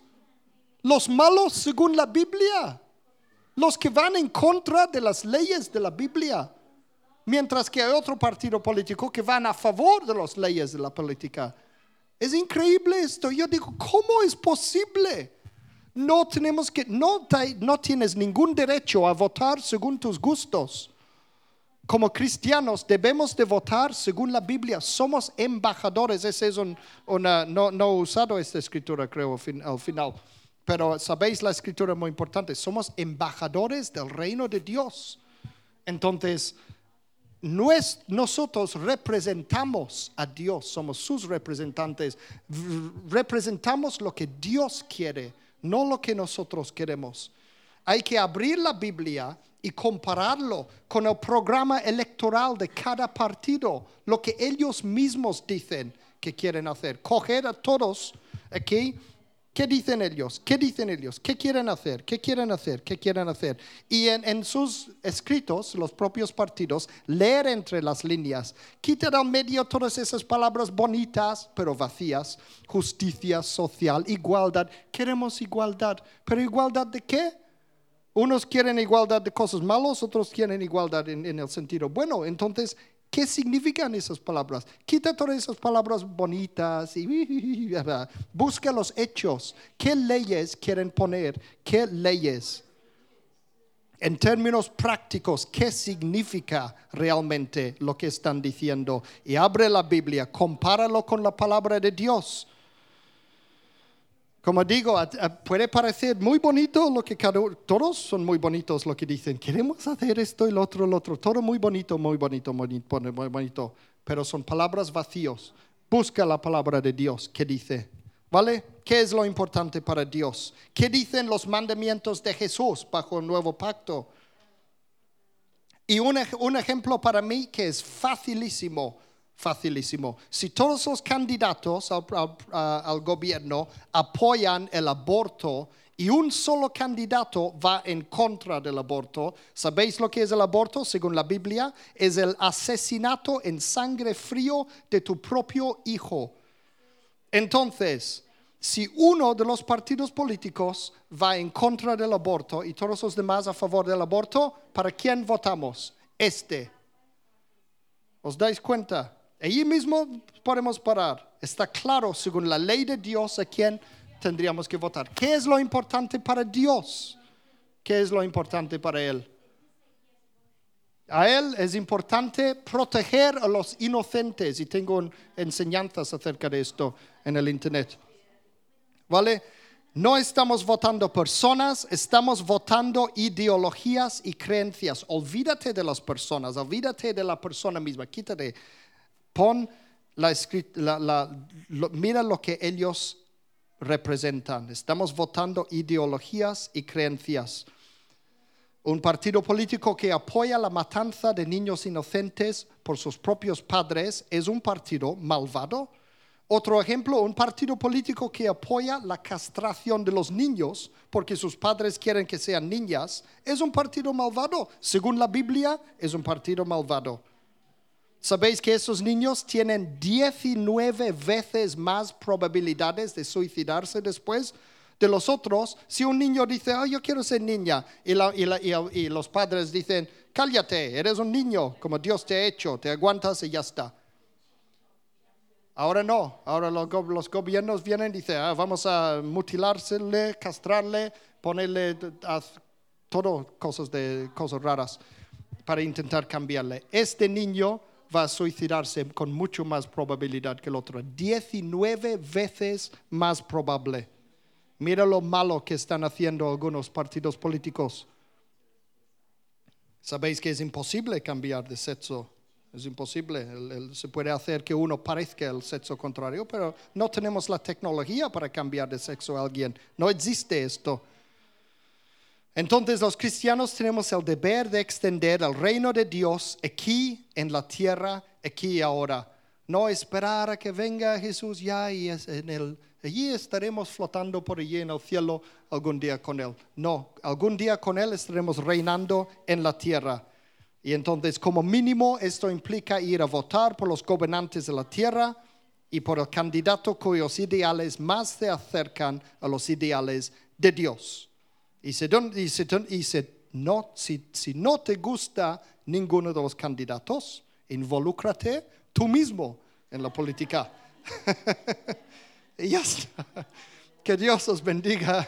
Los malos según la Biblia. Los que van en contra de las leyes de la Biblia. Mientras que hay otro partido político que van a favor de las leyes de la política. Es increíble esto. Yo digo, ¿cómo es posible? No tenemos que, no, no tienes ningún derecho a votar según tus gustos. Como cristianos debemos de votar según la Biblia. Somos embajadores. Ese es un, una, no, no he usado esta escritura, creo, al fin- al final. Pero sabéis la escritura muy importante. Somos embajadores del reino de Dios. Entonces, nosotros representamos a Dios, somos sus representantes, representamos lo que Dios quiere, no lo que nosotros queremos. Hay que abrir la Biblia y compararlo con el programa electoral de cada partido, lo que ellos mismos dicen que quieren hacer. Coger a todos aquí ¿Qué dicen ellos? ¿Qué dicen ellos? ¿Qué quieren hacer? ¿Qué quieren hacer? ¿Qué quieren hacer? Y en, sus escritos, los propios partidos, leer entre las líneas, quitar al medio todas esas palabras bonitas, pero vacías, justicia social, igualdad. Queremos igualdad, pero igualdad de qué? Unos quieren igualdad de cosas malas, otros quieren igualdad en el sentido bueno. Entonces, ¿qué significan esas palabras? Quita todas esas palabras bonitas y busca los hechos. ¿Qué leyes quieren poner? ¿Qué leyes? En términos prácticos, ¿qué significa realmente lo que están diciendo? Y abre la Biblia, compáralo con la palabra de Dios. Como digo, puede parecer muy bonito lo que cada todos son muy bonitos lo que dicen. Queremos hacer esto y lo otro, lo otro. Todo muy bonito, muy bonito, muy bonito. Pero son palabras vacíos. Busca la palabra de Dios. ¿Qué dice? ¿Vale? ¿Qué es lo importante para Dios? ¿Qué dicen los mandamientos de Jesús bajo el nuevo pacto? Y un ejemplo para mí que es facilísimo, facilísimo. Si todos los candidatos al, al- gobierno apoyan el aborto y un solo candidato va en contra del aborto, ¿sabéis lo que es el aborto según la Biblia? Es el asesinato en sangre frío de tu propio hijo. Entonces, si uno de los partidos políticos va en contra del aborto y todos los demás a favor del aborto, ¿para quién votamos? Este. ¿Os dais cuenta? Allí mismo podemos parar. Está claro, según la ley de Dios, a quién tendríamos que votar. ¿Qué es lo importante para Dios? ¿Qué es lo importante para Él? A Él es importante proteger a los inocentes y tengo enseñanzas acerca de esto en el Internet. ¿Vale? No estamos votando personas, estamos votando ideologías y creencias. Olvídate de las personas, olvídate de la persona misma, quítate. Pon la, la- la- lo- mira lo que ellos representan. Estamos votando ideologías y creencias. Un partido político que apoya la matanza de niños inocentes por sus propios padres es un partido malvado. Otro ejemplo, un partido político que apoya la castración de los niños porque sus padres quieren que sean niñas, es un partido malvado. Según la Biblia, es un partido malvado. ¿Sabéis que esos niños tienen 19 veces más probabilidades de suicidarse después de los otros, si un niño dice, oh, yo quiero ser niña, y, los padres dicen, cállate, eres un niño, como Dios te ha hecho, te aguantas y ya está. Ahora no, ahora los, gobiernos vienen y dicen, ah, vamos a mutilársele, castrarle, ponerle todo cosas, de, cosas raras para intentar cambiarle. Este niño va a suicidarse con mucho más probabilidad que el otro, 19 veces más probable. Mira lo malo que están haciendo algunos partidos políticos. Sabéis que es imposible cambiar de sexo. Es imposible. se puede hacer que uno parezca el sexo contrario, pero no tenemos la tecnología para cambiar de sexo a alguien. No existe esto. Entonces los cristianos tenemos el deber de extender el reino de Dios aquí en la tierra, aquí y ahora. No esperar a que venga Jesús ya y Allí estaremos flotando por allí en el cielo algún día con Él. No, algún día con Él estaremos reinando en la tierra. Y entonces, como mínimo, esto implica ir a votar por los gobernantes de la tierra y por el candidato cuyos ideales más se acercan a los ideales de Dios. Y, si, no, si no te gusta ninguno de los candidatos, involúcrate tú mismo en la política. Y ya está. Que Dios os bendiga.